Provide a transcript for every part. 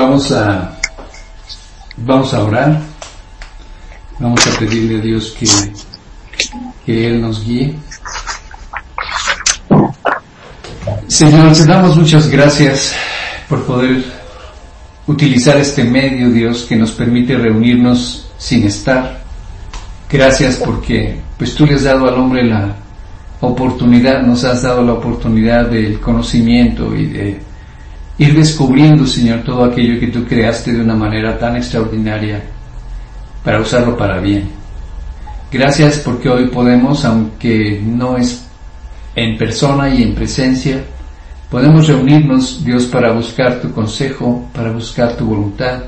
Vamos a, vamos a orar. Vamos a pedirle a Dios que, que Él nos guíe. Señor, te damos muchas gracias por poder utilizar este medio, Dios, que nos permite reunirnos sin estar. Gracias porque pues tú le has dado al hombre la oportunidad, nos has dado la oportunidad del conocimiento y de ir descubriendo, Señor, todo aquello que tú creaste de una manera tan extraordinaria para usarlo para bien. Gracias porque hoy podemos, aunque no es en persona y en presencia, podemos reunirnos, Dios, para buscar tu consejo, para buscar tu voluntad,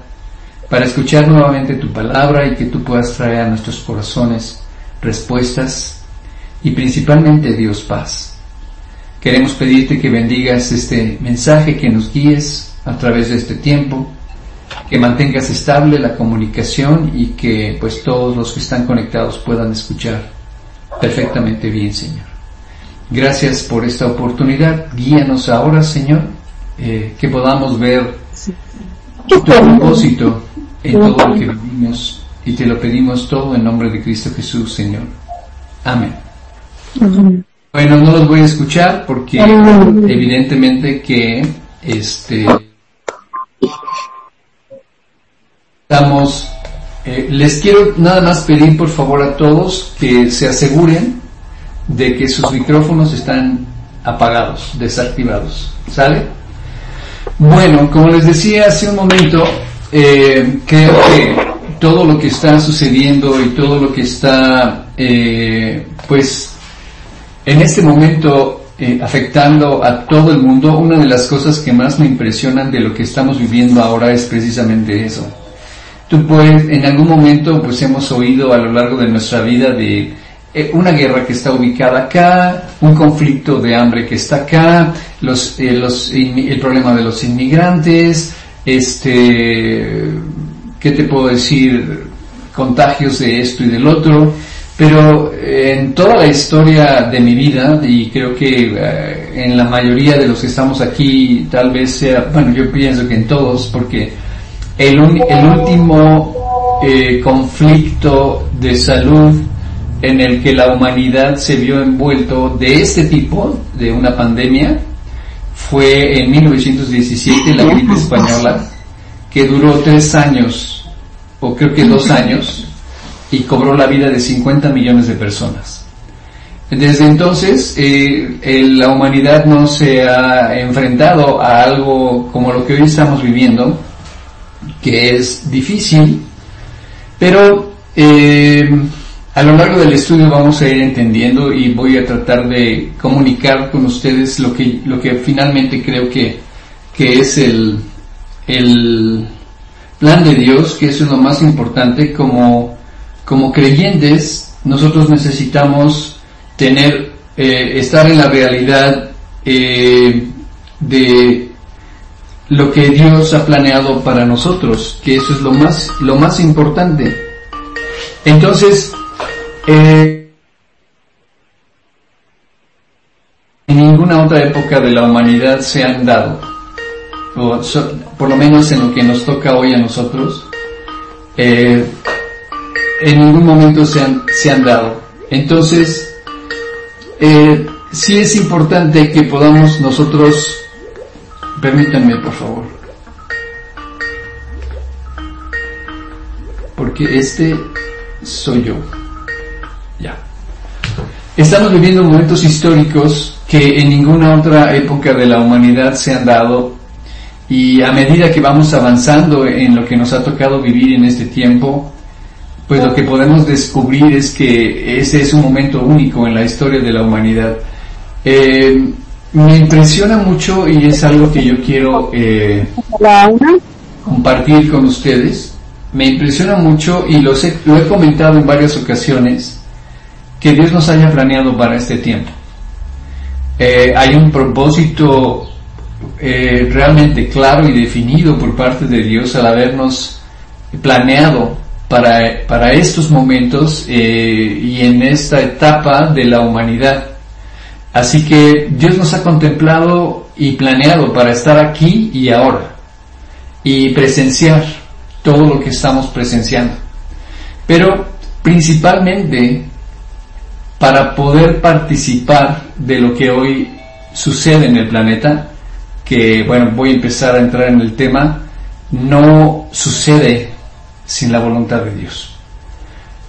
para escuchar nuevamente tu palabra y que tú puedas traer a nuestros corazones respuestas y principalmente, Dios, paz. Queremos pedirte que bendigas este mensaje, que nos guíes a través de este tiempo, que mantengas estable la comunicación y que pues todos los que están conectados puedan escuchar perfectamente bien, Señor. Gracias por esta oportunidad. Guíanos ahora, Señor, eh, que podamos ver tu propósito en todo lo que vivimos y te lo pedimos todo en nombre de Cristo Jesús, Señor. Amén. Bueno, no los voy a escuchar porque evidentemente que este estamos eh, les quiero nada más pedir por favor a todos que se aseguren de que sus micrófonos están apagados, desactivados. ¿Sale? Bueno, como les decía hace un momento, eh, creo que todo lo que está sucediendo y todo lo que está, eh, pues, en este momento eh, afectando a todo el mundo, una de las cosas que más me impresionan de lo que estamos viviendo ahora es precisamente eso. Tú puedes, en algún momento, pues hemos oído a lo largo de nuestra vida de eh, una guerra que está ubicada acá, un conflicto de hambre que está acá, los, eh, los, el problema de los inmigrantes, este, ¿qué te puedo decir? Contagios de esto y del otro. Pero eh, en toda la historia de mi vida, y creo que en la mayoría de los que estamos aquí, tal vez sea, bueno, yo pienso que en todos, porque el, el último conflicto de salud en el que la humanidad se vio envuelto de este tipo, de una pandemia, fue en 1917 la gripe española, que duró tres años, o creo que dos años, y cobró la vida de 50 millones de personas. Desde entonces, eh, la humanidad no se ha enfrentado a algo como lo que hoy estamos viviendo, que es difícil, pero eh, a lo largo del estudio vamos a ir entendiendo y voy a tratar de comunicar con ustedes lo que, lo que finalmente creo que, que es el, el plan de Dios, que es lo más importante. Como, como creyentes, nosotros necesitamos tener, eh, estar en la realidad eh, de lo que Dios ha planeado para nosotros, que eso es lo más, lo más importante. Entonces, eh, en ninguna otra época de la humanidad se han dado, o por lo menos en lo que nos toca hoy a nosotros, eh, en ningún momento se han, se han dado. Entonces, eh, sí es importante que podamos nosotros, permítanme por favor, porque este soy yo. Estamos viviendo momentos históricos que en ninguna otra época de la humanidad se han dado y a medida que vamos avanzando en lo que nos ha tocado vivir en este tiempo, pues lo que podemos descubrir es que ese es un momento único en la historia de la humanidad. Eh, me impresiona mucho y es algo que yo quiero eh, compartir con ustedes. Me impresiona mucho y lo he comentado en varias ocasiones que Dios nos haya planeado para este tiempo. Eh, hay un propósito eh, realmente claro y definido por parte de Dios al habernos planeado para, para estos momentos eh, y en esta etapa de la humanidad. Así que Dios nos ha contemplado y planeado para estar aquí y ahora. y presenciar todo lo que estamos presenciando. Pero principalmente para poder participar de lo que hoy sucede en el planeta, que bueno, voy a empezar a entrar en el tema, no sucede sin la voluntad de Dios.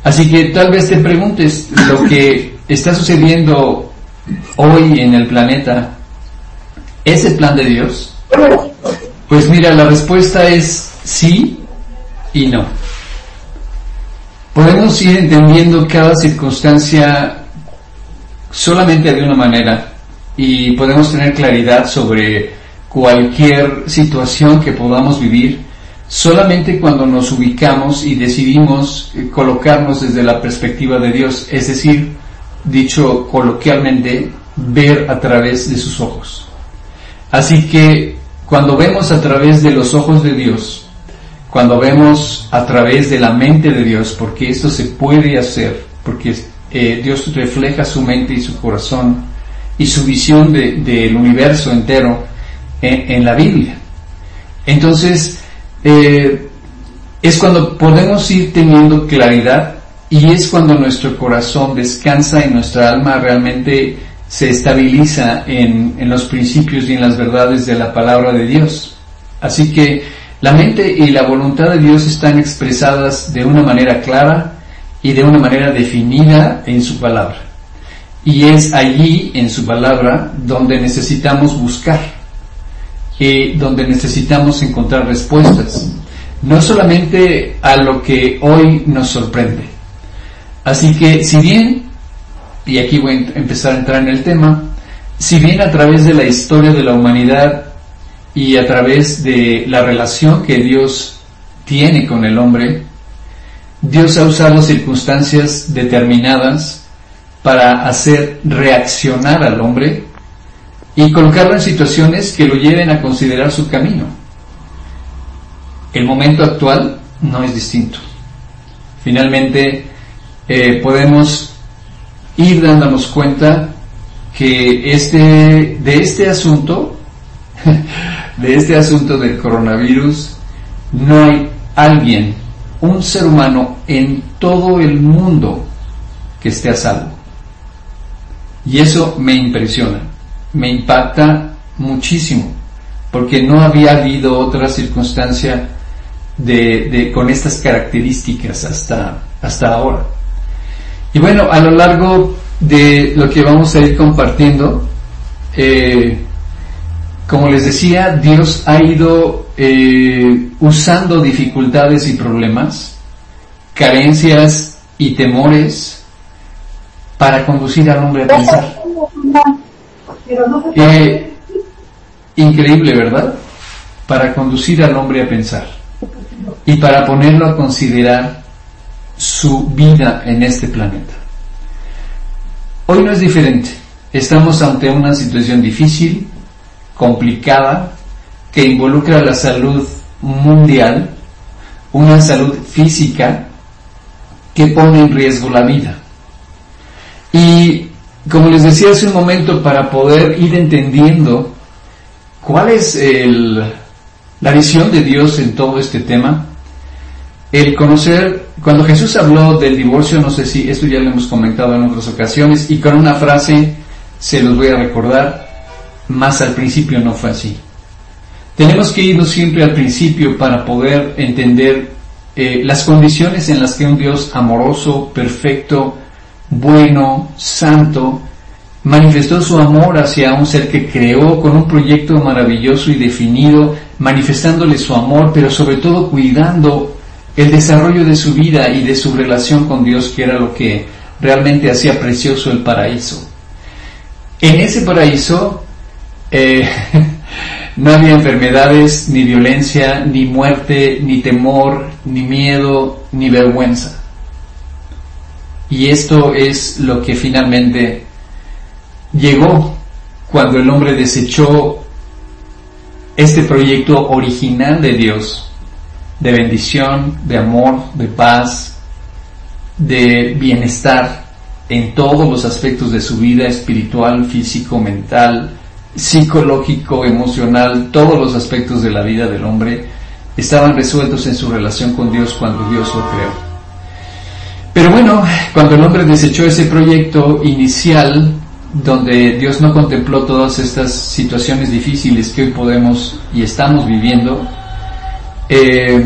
Así que tal vez te preguntes lo que está sucediendo hoy en el planeta, ¿es el plan de Dios? Pues mira, la respuesta es sí y no. Podemos ir entendiendo cada circunstancia solamente de una manera y podemos tener claridad sobre cualquier situación que podamos vivir solamente cuando nos ubicamos y decidimos eh, colocarnos desde la perspectiva de Dios, es decir, dicho coloquialmente, ver a través de sus ojos. Así que cuando vemos a través de los ojos de Dios, cuando vemos a través de la mente de Dios, porque esto se puede hacer, porque eh, Dios refleja su mente y su corazón y su visión del universo entero en, la Biblia. Entonces, eh, es cuando podemos ir teniendo claridad y es cuando nuestro corazón descansa y nuestra alma realmente se estabiliza en, en, los principios y en las verdades de la palabra de Dios. Así que la mente y la voluntad de Dios están expresadas de una manera clara y de una manera definida en su palabra. Y es allí, en su palabra, donde necesitamos buscar, y donde necesitamos encontrar respuestas, no solamente a lo que hoy nos sorprende. Así que si bien, y aquí voy a empezar a entrar en el tema, si bien a través de la historia de la humanidad y a través de la relación que Dios tiene con el hombre, Dios ha usado circunstancias determinadas para hacer reaccionar al hombre y colocarlo en situaciones que lo lleven a considerar su camino. El momento actual no es distinto. Finalmente, eh, podemos ir dándonos cuenta que este, de este asunto, de este asunto del coronavirus, no hay alguien un ser humano en todo el mundo que esté a salvo. Y eso me impresiona, me impacta muchísimo, porque no había habido otra circunstancia de, con estas características hasta, hasta ahora. Y bueno, a lo largo de lo que vamos a ir compartiendo, eh, como les decía, Dios ha ido eh, usando dificultades y problemas, carencias y temores para conducir al hombre a pensar. Eh, increíble, ¿verdad? Para conducir al hombre a pensar y para ponerlo a considerar su vida en este planeta. Hoy no es diferente. Estamos ante una situación difícil, complicada que involucra la salud mundial, una salud física que pone en riesgo la vida. Y como les decía hace un momento, para poder ir entendiendo cuál es la visión de Dios en todo este tema, el conocer, cuando Jesús habló del divorcio, no sé si esto ya lo hemos comentado en otras ocasiones, y con una frase se los voy a recordar, más al principio no fue así. Tenemos que irnos siempre al principio para poder entender eh, las condiciones en las que un Dios amoroso, perfecto, bueno, santo, manifestó su amor hacia un ser que creó con un proyecto maravilloso y definido, manifestándole su amor, pero sobre todo cuidando el desarrollo de su vida y de su relación con Dios, que era lo que realmente hacía precioso el paraíso. En ese paraíso eh, no había enfermedades, ni violencia, ni muerte, ni temor, ni miedo, ni vergüenza. Y esto es lo que finalmente llegó cuando el hombre desechó este proyecto original de Dios, de bendición, de amor, de paz, de bienestar en todos los aspectos de su vida espiritual, físico, mental, psicológico, emocional, todos los aspectos de la vida del hombre, estaban resueltos en su relación con Dios cuando Dios lo creó. Pero bueno, cuando el hombre desechó ese proyecto inicial, donde Dios no contempló todas estas situaciones difíciles que hoy podemos y estamos viviendo, eh,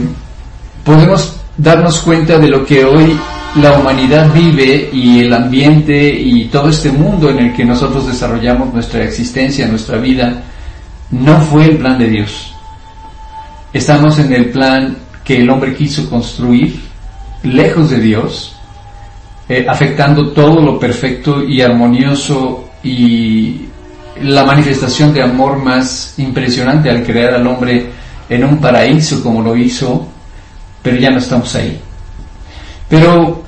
podemos darnos cuenta de lo que hoy la humanidad vive y el ambiente y todo este mundo en el que nosotros desarrollamos nuestra existencia, nuestra vida, no fue el plan de Dios. Estamos en el plan que el hombre quiso construir, lejos de Dios, eh, afectando todo lo perfecto y armonioso y la manifestación de amor más impresionante al crear al hombre en un paraíso como lo hizo, pero ya no estamos ahí. Pero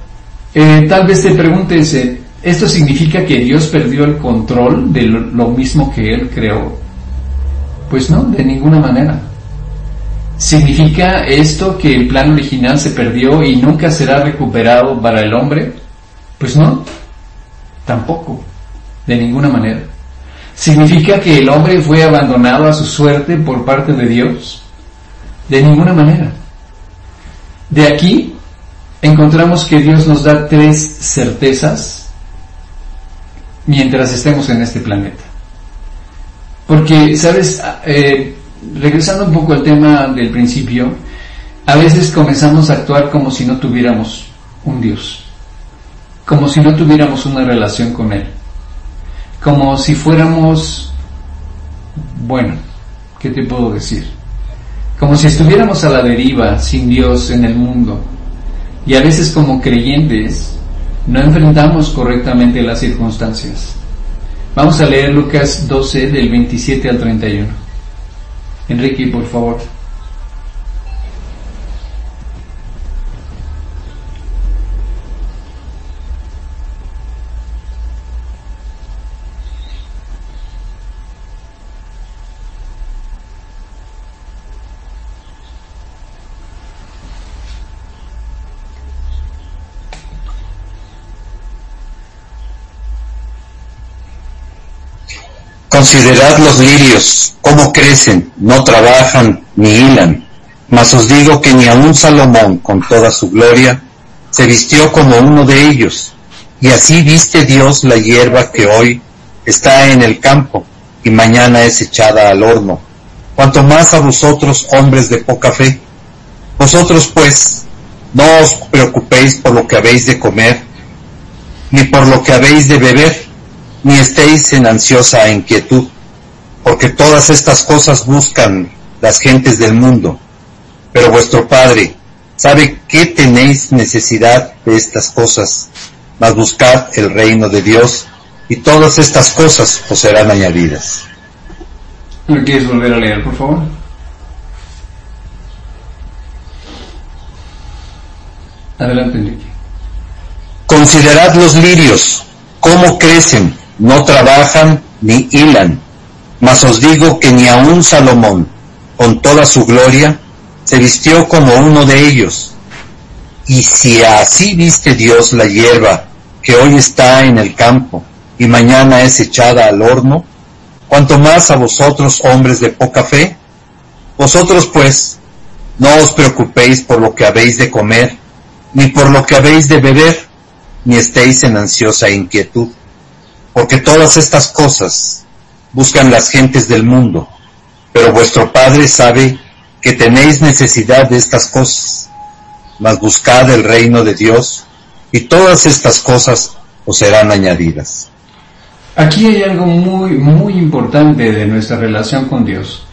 eh, tal vez te preguntes, eh, ¿esto significa que Dios perdió el control de lo mismo que Él creó? Pues no, de ninguna manera. ¿Significa esto que el plan original se perdió y nunca será recuperado para el hombre? Pues no, tampoco, de ninguna manera. ¿Significa que el hombre fue abandonado a su suerte por parte de Dios? De ninguna manera. De aquí encontramos que Dios nos da tres certezas mientras estemos en este planeta. Porque, ¿sabes? Eh, regresando un poco al tema del principio, a veces comenzamos a actuar como si no tuviéramos un Dios, como si no tuviéramos una relación con Él, como si fuéramos, bueno, ¿qué te puedo decir? Como si estuviéramos a la deriva sin Dios en el mundo. Y a veces como creyentes no enfrentamos correctamente las circunstancias. Vamos a leer Lucas 12 del 27 al 31. Enrique, por favor. Considerad los lirios, cómo crecen, no trabajan ni hilan. Mas os digo que ni aun Salomón, con toda su gloria, se vistió como uno de ellos. Y así viste Dios la hierba que hoy está en el campo y mañana es echada al horno. Cuanto más a vosotros, hombres de poca fe. Vosotros pues, no os preocupéis por lo que habéis de comer, ni por lo que habéis de beber ni estéis en ansiosa inquietud, porque todas estas cosas buscan las gentes del mundo, pero vuestro Padre sabe que tenéis necesidad de estas cosas, mas buscad el reino de Dios y todas estas cosas os serán añadidas. ¿Me quieres volver a leer, por favor? Adelante, Enrique. Considerad los lirios, cómo crecen, no trabajan ni hilan. Mas os digo que ni aun Salomón, con toda su gloria, se vistió como uno de ellos. Y si así viste Dios la hierba que hoy está en el campo y mañana es echada al horno, cuanto más a vosotros hombres de poca fe, vosotros pues no os preocupéis por lo que habéis de comer, ni por lo que habéis de beber, ni estéis en ansiosa inquietud porque todas estas cosas buscan las gentes del mundo, pero vuestro Padre sabe que tenéis necesidad de estas cosas, mas buscad el reino de Dios y todas estas cosas os serán añadidas. Aquí hay algo muy, muy importante de nuestra relación con Dios.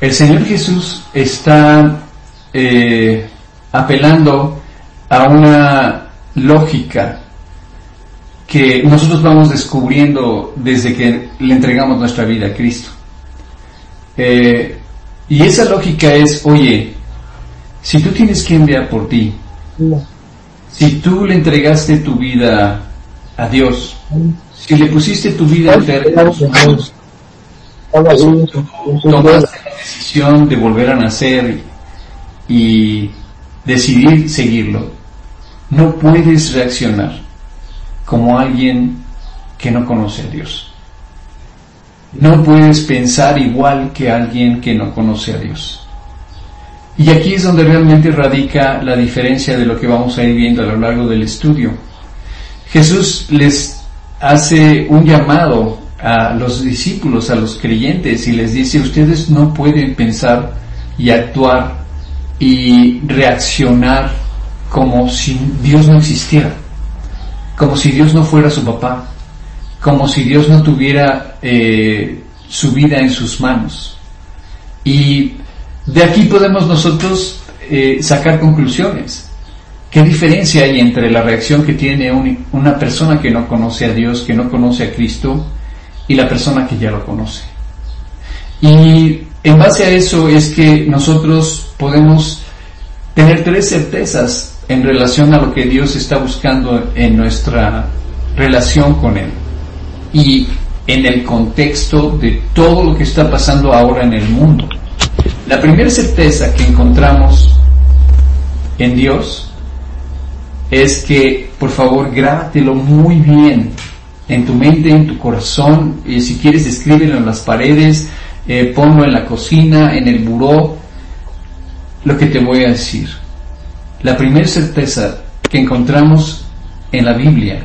El Señor Jesús está eh, apelando a una lógica que nosotros vamos descubriendo desde que le entregamos nuestra vida a Cristo. Eh, y esa lógica es, oye, si tú tienes que enviar por ti, si tú le entregaste tu vida a Dios, si le pusiste tu vida entera tomaste la decisión de volver a nacer y decidir seguirlo, no puedes reaccionar como alguien que no conoce a Dios. No puedes pensar igual que alguien que no conoce a Dios. Y aquí es donde realmente radica la diferencia de lo que vamos a ir viendo a lo largo del estudio. Jesús les hace un llamado a los discípulos, a los creyentes, y les dice, ustedes no pueden pensar y actuar y reaccionar como si Dios no existiera, como si Dios no fuera su papá, como si Dios no tuviera eh, su vida en sus manos. Y de aquí podemos nosotros eh, sacar conclusiones. ¿Qué diferencia hay entre la reacción que tiene una persona que no conoce a Dios, que no conoce a Cristo, y la persona que ya lo conoce? Y en base a eso es que nosotros podemos tener tres certezas en relación a lo que Dios está buscando en nuestra relación con Él y en el contexto de todo lo que está pasando ahora en el mundo. La primera certeza que encontramos en Dios es que, por favor, grábatelo muy bien en tu mente, en tu corazón, y si quieres escríbelo en las paredes, eh, ponlo en la cocina, en el buró, lo que te voy a decir. La primera certeza que encontramos en la Biblia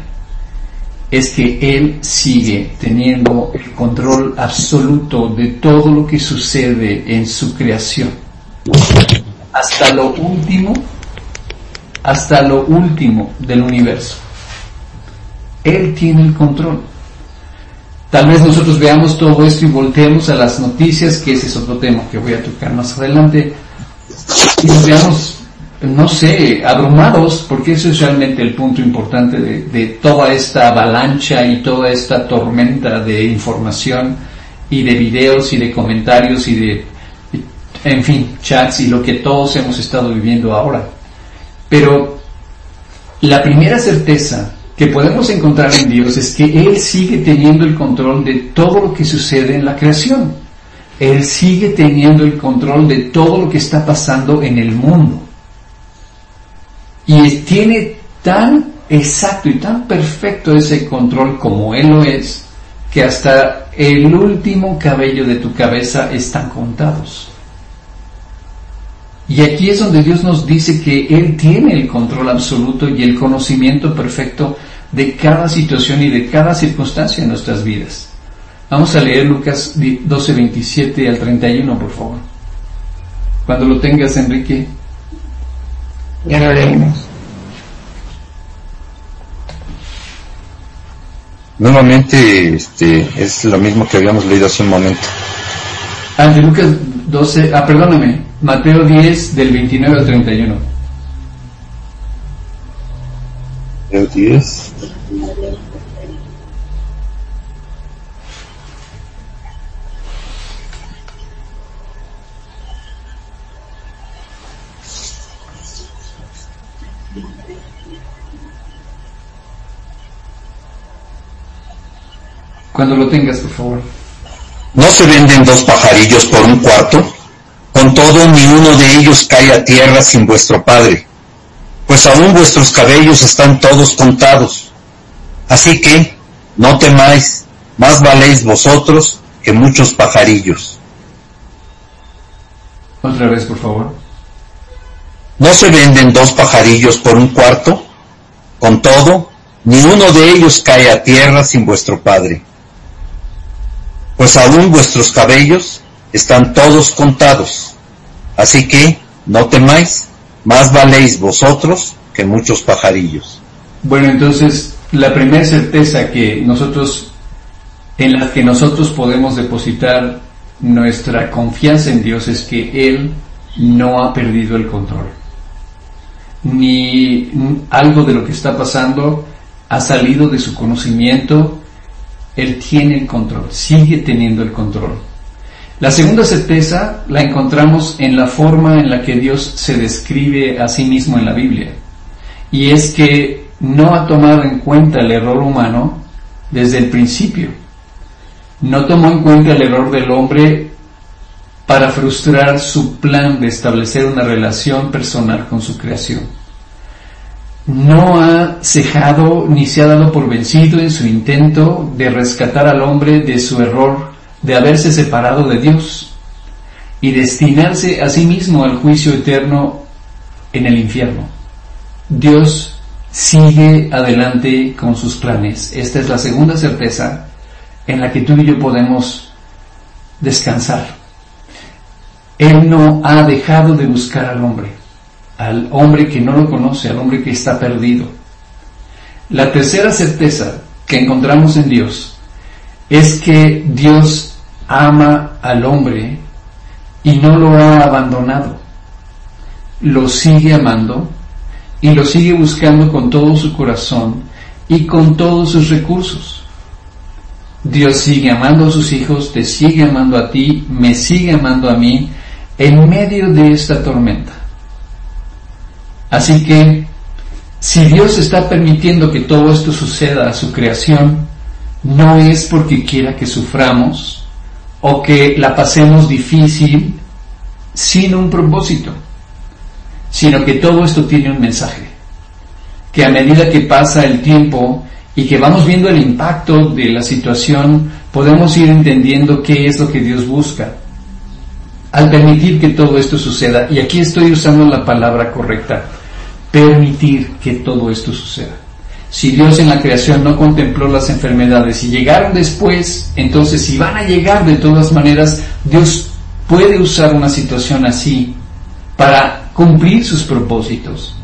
es que Él sigue teniendo el control absoluto de todo lo que sucede en su creación. Hasta lo último hasta lo último del universo. Él tiene el control. Tal vez nosotros veamos todo esto y volteemos a las noticias, que ese es otro tema que voy a tocar más adelante, y nos veamos, no sé, abrumados, porque eso es realmente el punto importante de, de toda esta avalancha y toda esta tormenta de información y de videos y de comentarios y de, en fin, chats y lo que todos hemos estado viviendo ahora. Pero la primera certeza que podemos encontrar en Dios es que Él sigue teniendo el control de todo lo que sucede en la creación. Él sigue teniendo el control de todo lo que está pasando en el mundo. Y tiene tan exacto y tan perfecto ese control como Él lo es, que hasta el último cabello de tu cabeza están contados. Y aquí es donde Dios nos dice que Él tiene el control absoluto y el conocimiento perfecto de cada situación y de cada circunstancia en nuestras vidas. Vamos a leer Lucas 12, 27 al 31, por favor. Cuando lo tengas, Enrique. Ya lo leímos. Nuevamente este, es lo mismo que habíamos leído hace un momento. Ah, de Lucas 12, ah, perdóname, Mateo 10 del 29 al 31. Mateo 10. Cuando lo tengas, por favor. ¿No se venden dos pajarillos por un cuarto? Con todo, ni uno de ellos cae a tierra sin vuestro Padre, pues aún vuestros cabellos están todos contados. Así que, no temáis, más valéis vosotros que muchos pajarillos. Otra vez, por favor. ¿No se venden dos pajarillos por un cuarto? Con todo, ni uno de ellos cae a tierra sin vuestro Padre. Pues aún vuestros cabellos están todos contados. Así que no temáis, más valéis vosotros que muchos pajarillos. Bueno, entonces la primera certeza que nosotros, en la que nosotros podemos depositar nuestra confianza en Dios es que Él no ha perdido el control. Ni algo de lo que está pasando ha salido de su conocimiento. Él tiene el control, sigue teniendo el control. La segunda certeza la encontramos en la forma en la que Dios se describe a sí mismo en la Biblia. Y es que no ha tomado en cuenta el error humano desde el principio. No tomó en cuenta el error del hombre para frustrar su plan de establecer una relación personal con su creación. No ha cejado ni se ha dado por vencido en su intento de rescatar al hombre de su error de haberse separado de Dios. y destinarse a sí mismo al juicio eterno en el infierno. Dios sigue adelante con sus planes. Esta es la segunda certeza en la que tú y yo podemos descansar. Él no ha dejado de buscar al hombre, al hombre que no lo conoce, al hombre que está perdido. La tercera certeza que encontramos en Dios es que Dios ama al hombre y no lo ha abandonado. Lo sigue amando y lo sigue buscando con todo su corazón y con todos sus recursos. Dios sigue amando a sus hijos, te sigue amando a ti, me sigue amando a mí en medio de esta tormenta. Así que, si Dios está permitiendo que todo esto suceda a su creación, no es porque quiera que suframos o que la pasemos difícil sin un propósito sino que todo esto tiene un mensaje. Que a medida que pasa el tiempo y que vamos viendo el impacto de la situación, podemos ir entendiendo qué es lo que Dios busca. Al permitir que todo esto suceda, y aquí estoy usando la palabra correcta, permitir que todo esto suceda. Si Dios en la creación no contempló las enfermedades y llegaron después, entonces si van a llegar de todas maneras, Dios puede usar una situación así para cumplir sus propósitos.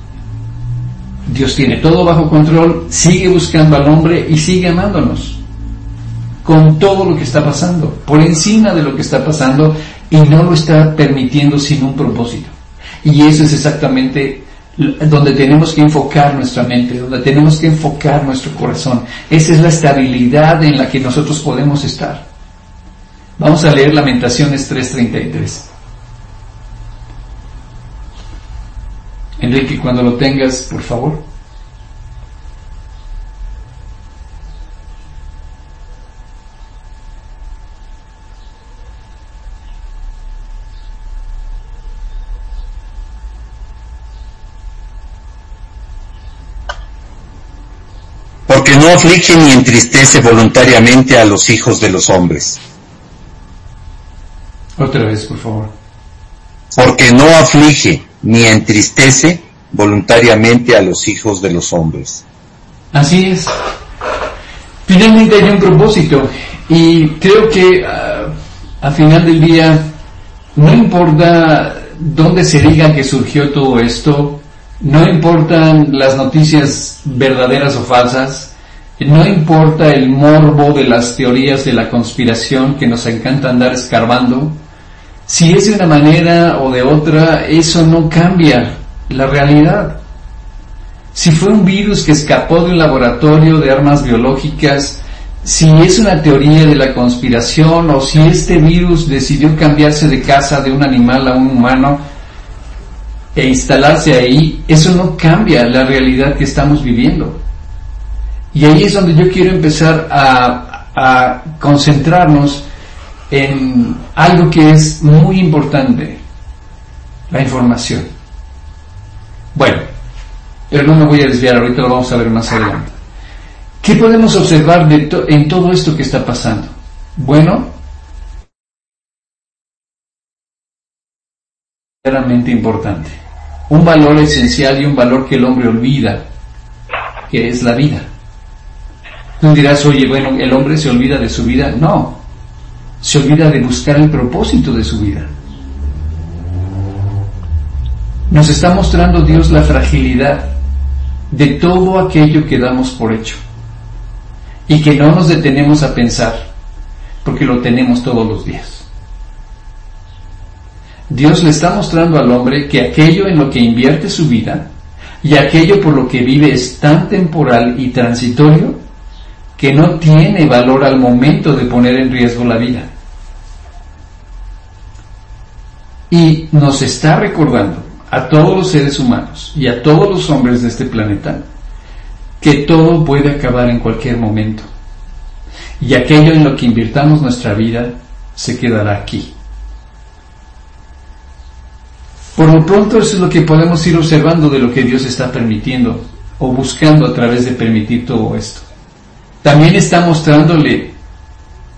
Dios tiene todo bajo control, sigue buscando al hombre y sigue amándonos con todo lo que está pasando, por encima de lo que está pasando y no lo está permitiendo sin un propósito. Y eso es exactamente donde tenemos que enfocar nuestra mente, donde tenemos que enfocar nuestro corazón. Esa es la estabilidad en la que nosotros podemos estar. Vamos a leer Lamentaciones 3:33. Enrique, cuando lo tengas, por favor. Porque no aflige ni entristece voluntariamente a los hijos de los hombres. Otra vez, por favor. Porque no aflige ni entristece voluntariamente a los hijos de los hombres. Así es. Finalmente hay un propósito y creo que uh, al final del día no importa dónde se diga que surgió todo esto, no importan las noticias verdaderas o falsas, no importa el morbo de las teorías de la conspiración que nos encanta andar escarbando, si es de una manera o de otra, eso no cambia la realidad. Si fue un virus que escapó de un laboratorio de armas biológicas, si es una teoría de la conspiración o si este virus decidió cambiarse de casa de un animal a un humano e instalarse ahí, eso no cambia la realidad que estamos viviendo. Y ahí es donde yo quiero empezar a, concentrarnos en algo que es muy importante, la información. Bueno, pero no me voy a desviar, ahorita lo vamos a ver más adelante. ¿Qué podemos observar de en todo esto que está pasando? Bueno, verdaderamente importante. Un valor esencial y un valor que el hombre olvida, que es la vida. Tú dirás, oye, bueno, el hombre se olvida de su vida. No, se olvida de buscar el propósito de su vida. Nos está mostrando Dios la fragilidad de todo aquello que damos por hecho y que no nos detenemos a pensar porque lo tenemos todos los días. Dios le está mostrando al hombre que aquello en lo que invierte su vida y aquello por lo que vive es tan temporal y transitorio que no tiene valor al momento de poner en riesgo la vida. Y nos está recordando a todos los seres humanos y a todos los hombres de este planeta que todo puede acabar en cualquier momento. Y aquello en lo que invirtamos nuestra vida se quedará aquí. Por lo pronto eso es lo que podemos ir observando de lo que Dios está permitiendo o buscando a través de permitir todo esto. También está mostrándole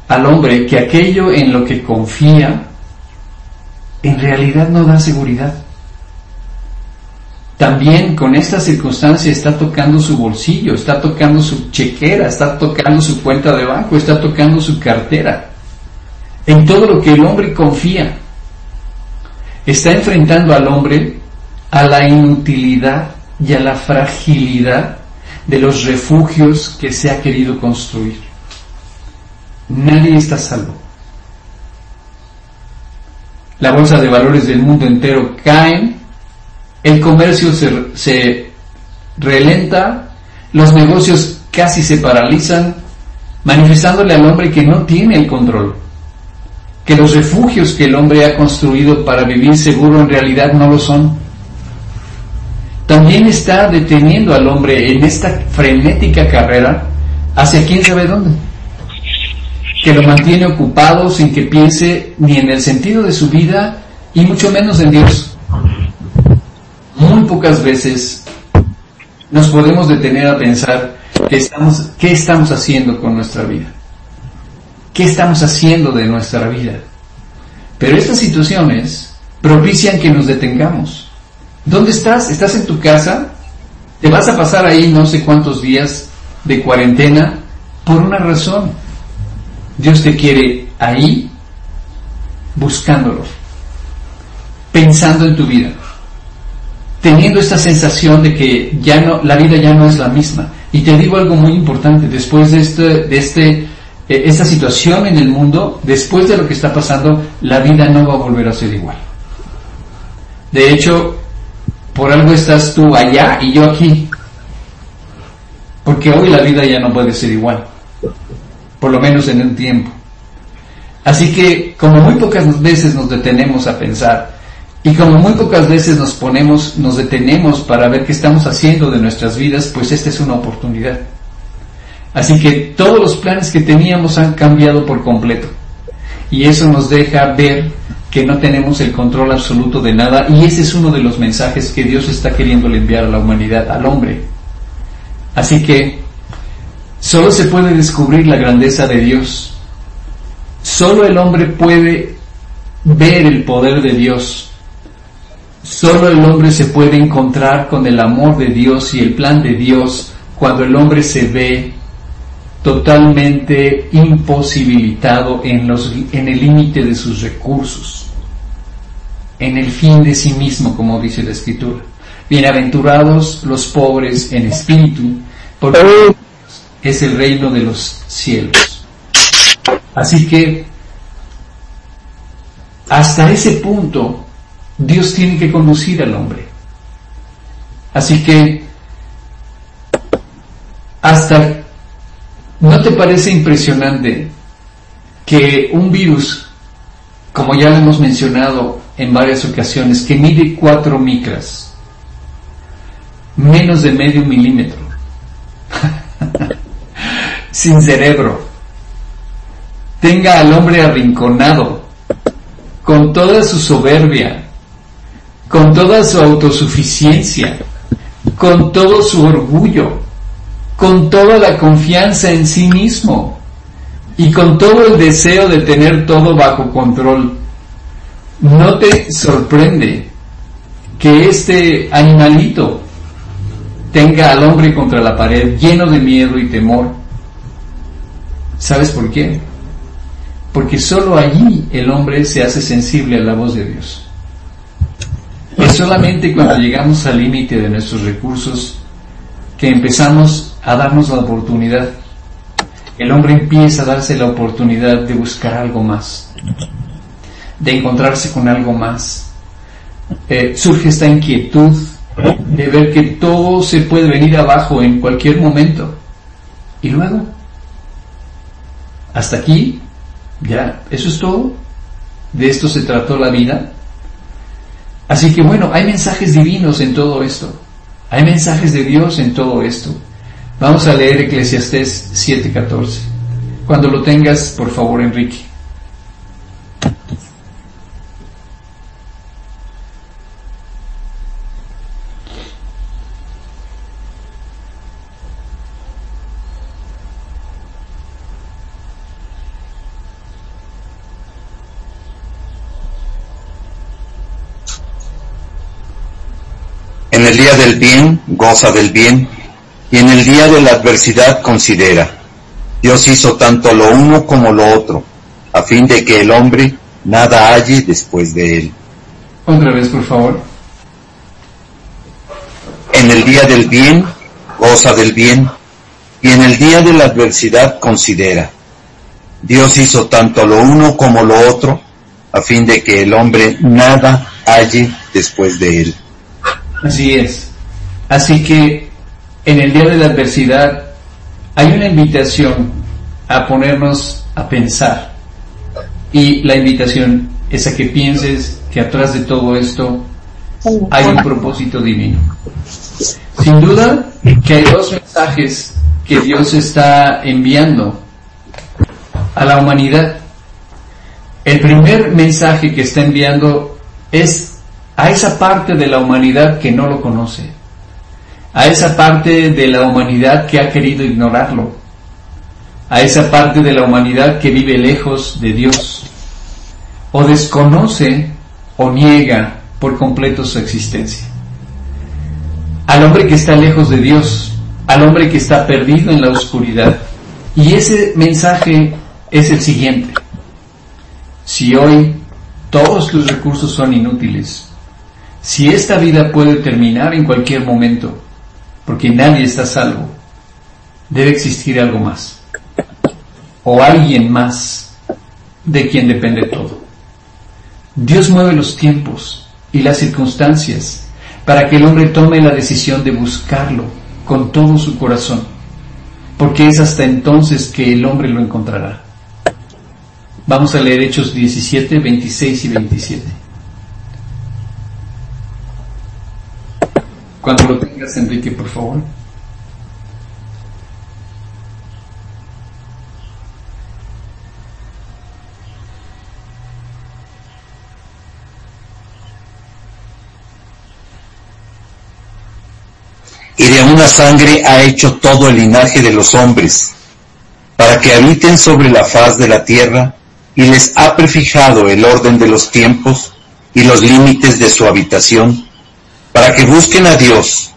al hombre que aquello en lo que confía en realidad no da seguridad. También con esta circunstancia está tocando su bolsillo, está tocando su chequera, está tocando su cuenta de banco, está tocando su cartera. En todo lo que el hombre confía. Está enfrentando al hombre a la inutilidad y a la fragilidad de los refugios que se ha querido construir. Nadie está salvo. La bolsa de valores del mundo entero cae el comercio se, se relenta, los negocios casi se paralizan, manifestándole al hombre que no tiene el control, que los refugios que el hombre ha construido para vivir seguro en realidad no lo son. También está deteniendo al hombre en esta frenética carrera hacia quién sabe dónde, que lo mantiene ocupado sin que piense ni en el sentido de su vida y mucho menos en Dios muy pocas veces nos podemos detener a pensar que estamos, qué estamos haciendo con nuestra vida. ¿Qué estamos haciendo de nuestra vida? Pero estas situaciones propician que nos detengamos. ¿Dónde estás? ¿Estás en tu casa? ¿Te vas a pasar ahí no sé cuántos días de cuarentena? Por una razón. Dios te quiere ahí buscándolo, pensando en tu vida teniendo esta sensación de que ya no, la vida ya no es la misma. Y te digo algo muy importante, después de este, de este, eh, esta situación en el mundo, después de lo que está pasando, la vida no va a volver a ser igual. De hecho, por algo estás tú allá y yo aquí. Porque hoy la vida ya no puede ser igual. Por lo menos en un tiempo. Así que, como muy pocas veces nos detenemos a pensar, y como muy pocas veces nos ponemos, nos detenemos para ver qué estamos haciendo de nuestras vidas, pues esta es una oportunidad. Así que todos los planes que teníamos han cambiado por completo. Y eso nos deja ver que no tenemos el control absoluto de nada. Y ese es uno de los mensajes que Dios está queriendo enviar a la humanidad, al hombre. Así que solo se puede descubrir la grandeza de Dios. Solo el hombre puede ver el poder de Dios Solo el hombre se puede encontrar con el amor de Dios y el plan de Dios cuando el hombre se ve totalmente imposibilitado en, los, en el límite de sus recursos, en el fin de sí mismo, como dice la Escritura. Bienaventurados los pobres en espíritu, porque es el reino de los cielos. Así que, hasta ese punto, Dios tiene que conducir al hombre. Así que, hasta, ¿no te parece impresionante que un virus, como ya hemos mencionado en varias ocasiones, que mide cuatro micras, menos de medio milímetro, sin cerebro, tenga al hombre arrinconado, con toda su soberbia, con toda su autosuficiencia, con todo su orgullo, con toda la confianza en sí mismo y con todo el deseo de tener todo bajo control. ¿No te sorprende que este animalito tenga al hombre contra la pared lleno de miedo y temor? ¿Sabes por qué? Porque solo allí el hombre se hace sensible a la voz de Dios. Es solamente cuando llegamos al límite de nuestros recursos que empezamos a darnos la oportunidad. El hombre empieza a darse la oportunidad de buscar algo más, de encontrarse con algo más. Eh, surge esta inquietud de ver que todo se puede venir abajo en cualquier momento. Y luego, hasta aquí, ya, eso es todo. De esto se trató la vida. Así que bueno, hay mensajes divinos en todo esto. Hay mensajes de Dios en todo esto. Vamos a leer Eclesiastés 7:14. Cuando lo tengas, por favor, Enrique. En el día del bien, goza del bien, y en el día de la adversidad considera. Dios hizo tanto lo uno como lo otro, a fin de que el hombre nada halle después de él. Otra vez, por favor. En el día del bien, goza del bien, y en el día de la adversidad considera. Dios hizo tanto lo uno como lo otro, a fin de que el hombre nada halle después de él. Así es. Así que en el día de la adversidad hay una invitación a ponernos a pensar. Y la invitación es a que pienses que atrás de todo esto hay un propósito divino. Sin duda que hay dos mensajes que Dios está enviando a la humanidad. El primer mensaje que está enviando es a esa parte de la humanidad que no lo conoce, a esa parte de la humanidad que ha querido ignorarlo, a esa parte de la humanidad que vive lejos de Dios, o desconoce o niega por completo su existencia. Al hombre que está lejos de Dios, al hombre que está perdido en la oscuridad. Y ese mensaje es el siguiente. Si hoy todos tus recursos son inútiles, si esta vida puede terminar en cualquier momento, porque nadie está salvo, debe existir algo más, o alguien más de quien depende todo. Dios mueve los tiempos y las circunstancias para que el hombre tome la decisión de buscarlo con todo su corazón, porque es hasta entonces que el hombre lo encontrará. Vamos a leer Hechos 17, 26 y 27. Cuando lo tengas, Enrique, por favor. y de una sangre ha hecho todo el linaje de los hombres, para que habiten sobre la faz de la tierra, y les ha prefijado el orden de los tiempos y los límites de su habitación, para que busquen a Dios,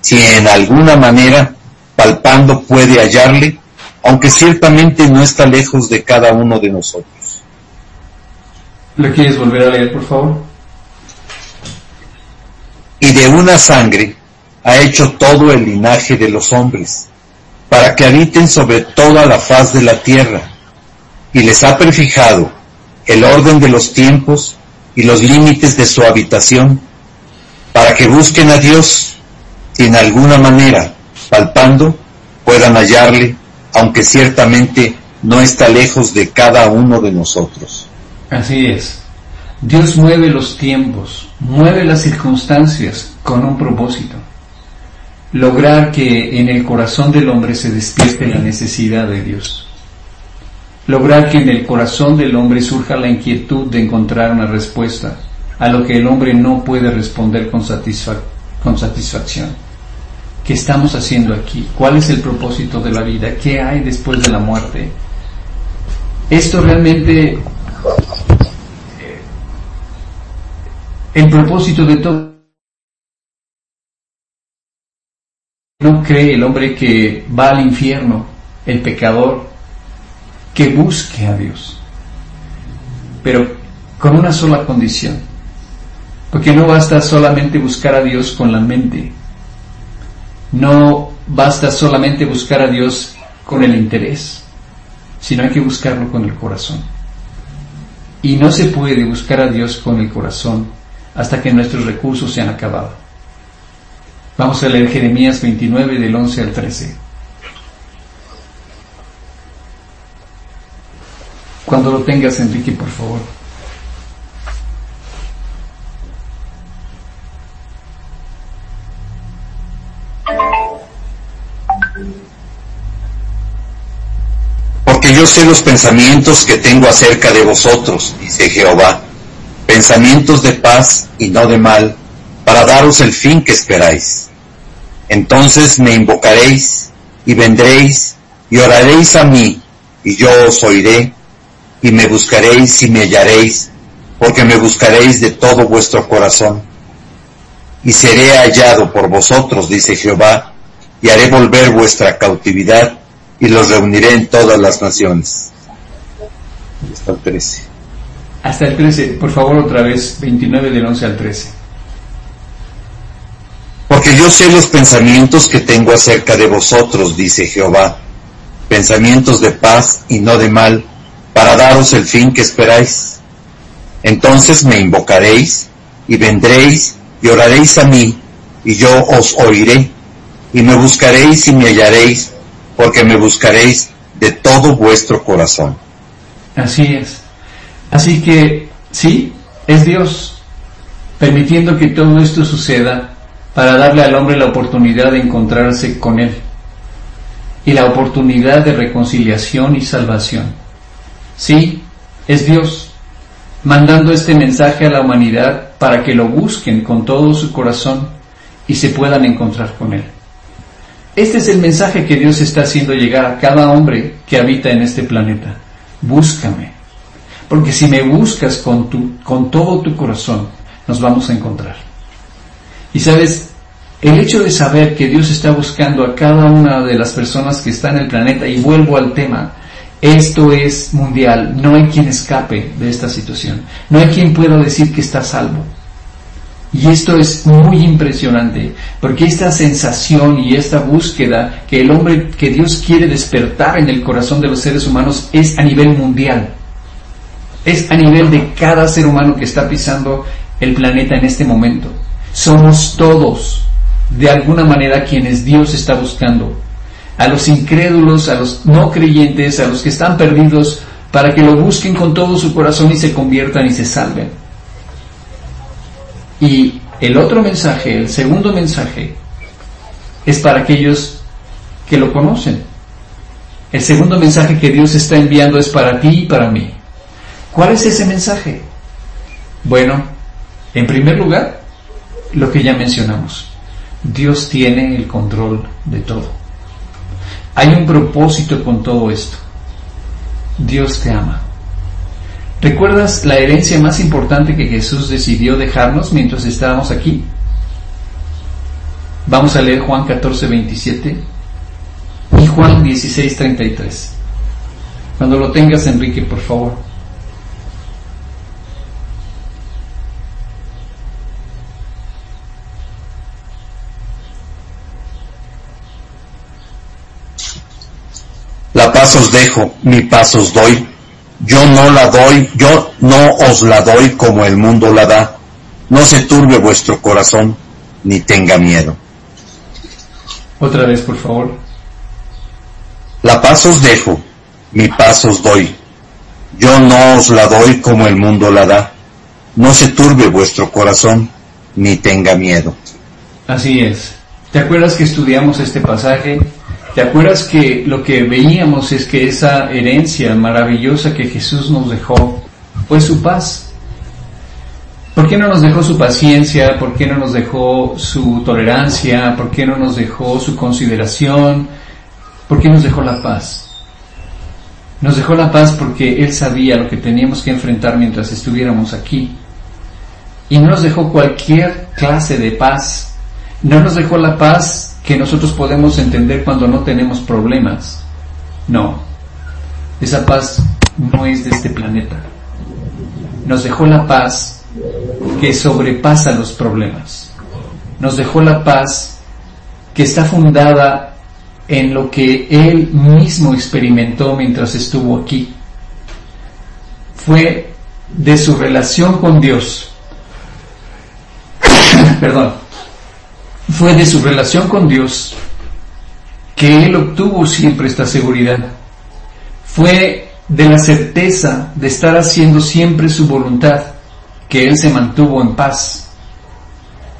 si en alguna manera, palpando, puede hallarle, aunque ciertamente no está lejos de cada uno de nosotros. ¿Lo quieres volver a leer, por favor? Y de una sangre ha hecho todo el linaje de los hombres, para que habiten sobre toda la faz de la tierra, y les ha prefijado el orden de los tiempos y los límites de su habitación, para que busquen a Dios, y en alguna manera, palpando, puedan hallarle, aunque ciertamente no está lejos de cada uno de nosotros. Así es. Dios mueve los tiempos, mueve las circunstancias con un propósito lograr que en el corazón del hombre se despierte la necesidad de Dios. Lograr que en el corazón del hombre surja la inquietud de encontrar una respuesta a lo que el hombre no puede responder con, con satisfacción. ¿Qué estamos haciendo aquí? ¿Cuál es el propósito de la vida? ¿Qué hay después de la muerte? Esto realmente, eh, el propósito de todo No cree el hombre que va al infierno, el pecador, que busque a Dios, pero con una sola condición, porque no basta solamente buscar a Dios con la mente, no basta solamente buscar a Dios con el interés, sino hay que buscarlo con el corazón. Y no se puede buscar a Dios con el corazón hasta que nuestros recursos se han acabado. Vamos a leer Jeremías 29 del 11 al 13. Cuando lo tengas, Enrique, por favor. Sé los pensamientos que tengo acerca de vosotros, dice Jehová, pensamientos de paz y no de mal, para daros el fin que esperáis. Entonces me invocaréis y vendréis y oraréis a mí y yo os oiré y me buscaréis y me hallaréis porque me buscaréis de todo vuestro corazón. y seré hallado por vosotros, dice Jehová, y haré volver vuestra cautividad y los reuniré en todas las naciones. Hasta el 13. Hasta el 13, por favor, otra vez, 29 del 11 al 13. Porque yo sé los pensamientos que tengo acerca de vosotros, dice Jehová, pensamientos de paz y no de mal, para daros el fin que esperáis. Entonces me invocaréis y vendréis y oraréis a mí, y yo os oiré, y me buscaréis y me hallaréis, porque me buscaréis de todo vuestro corazón. Así es. Así que sí, es Dios permitiendo que todo esto suceda para darle al hombre la oportunidad de encontrarse con Él y la oportunidad de reconciliación y salvación. Sí, es Dios mandando este mensaje a la humanidad para que lo busquen con todo su corazón y se puedan encontrar con Él. Este es el mensaje que Dios está haciendo llegar a cada hombre que habita en este planeta. Búscame. Porque si me buscas con, tu, con todo tu corazón, nos vamos a encontrar. Y sabes, el hecho de saber que Dios está buscando a cada una de las personas que está en el planeta, y vuelvo al tema, esto es mundial, no hay quien escape de esta situación, no hay quien pueda decir que está salvo. Y esto es muy impresionante, porque esta sensación y esta búsqueda que el hombre, que Dios quiere despertar en el corazón de los seres humanos es a nivel mundial. Es a nivel de cada ser humano que está pisando el planeta en este momento. Somos todos, de alguna manera, quienes Dios está buscando. A los incrédulos, a los no creyentes, a los que están perdidos, para que lo busquen con todo su corazón y se conviertan y se salven. Y el otro mensaje, el segundo mensaje, es para aquellos que lo conocen. El segundo mensaje que Dios está enviando es para ti y para mí. ¿Cuál es ese mensaje? Bueno, en primer lugar, lo que ya mencionamos. Dios tiene el control de todo. Hay un propósito con todo esto. Dios te ama. ¿Recuerdas la herencia más importante que Jesús decidió dejarnos mientras estábamos aquí? Vamos a leer Juan 14, 27 y Juan 16, 33. Cuando lo tengas, Enrique, por favor. La paz os dejo, mi paz os doy yo no la doy, yo no os la doy como el mundo la da. No se turbe vuestro corazón, ni tenga miedo. Otra vez, por favor. La paz os dejo, mi paz os doy. Yo no os la doy como el mundo la da. No se turbe vuestro corazón, ni tenga miedo. Así es. ¿Te acuerdas que estudiamos este pasaje ¿Te acuerdas que lo que veíamos es que esa herencia maravillosa que Jesús nos dejó fue su paz? ¿Por qué no nos dejó su paciencia? ¿Por qué no nos dejó su tolerancia? ¿Por qué no nos dejó su consideración? ¿Por qué nos dejó la paz? Nos dejó la paz porque Él sabía lo que teníamos que enfrentar mientras estuviéramos aquí. Y no nos dejó cualquier clase de paz. No nos dejó la paz que nosotros podemos entender cuando no tenemos problemas. No, esa paz no es de este planeta. Nos dejó la paz que sobrepasa los problemas. Nos dejó la paz que está fundada en lo que Él mismo experimentó mientras estuvo aquí. Fue de su relación con Dios. Perdón fue de su relación con Dios que él obtuvo siempre esta seguridad. Fue de la certeza de estar haciendo siempre su voluntad que él se mantuvo en paz.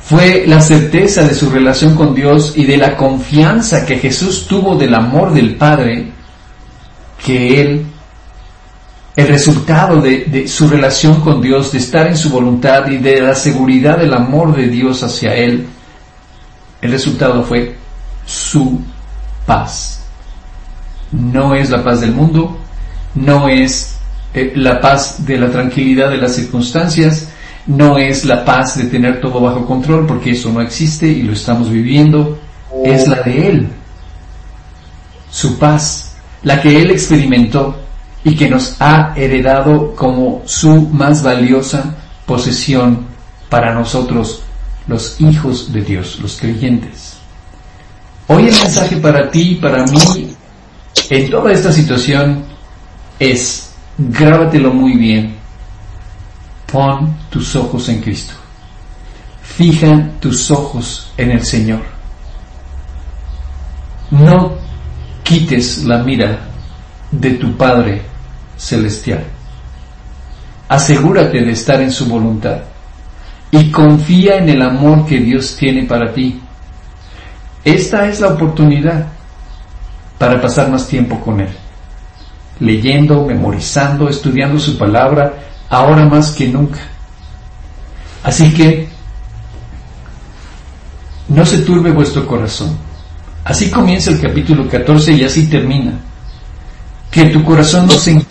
Fue la certeza de su relación con Dios y de la confianza que Jesús tuvo del amor del Padre que él, el resultado de, de su relación con Dios, de estar en su voluntad y de la seguridad del amor de Dios hacia él, el resultado fue su paz. No es la paz del mundo, no es eh, la paz de la tranquilidad de las circunstancias, no es la paz de tener todo bajo control, porque eso no existe y lo estamos viviendo, es la de Él. Su paz, la que Él experimentó y que nos ha heredado como su más valiosa posesión para nosotros, los hijos de Dios, los creyentes. Hoy el mensaje para ti y para mí en toda esta situación es, grábatelo muy bien, pon tus ojos en Cristo, fija tus ojos en el Señor. No quites la mira de tu Padre Celestial. Asegúrate de estar en su voluntad y confía en el amor que Dios tiene para ti. Esta es la oportunidad para pasar más tiempo con Él, leyendo, memorizando, estudiando su palabra, ahora más que nunca. Así que no se turbe vuestro corazón. Así comienza el capítulo 14 y así termina. Que tu corazón no se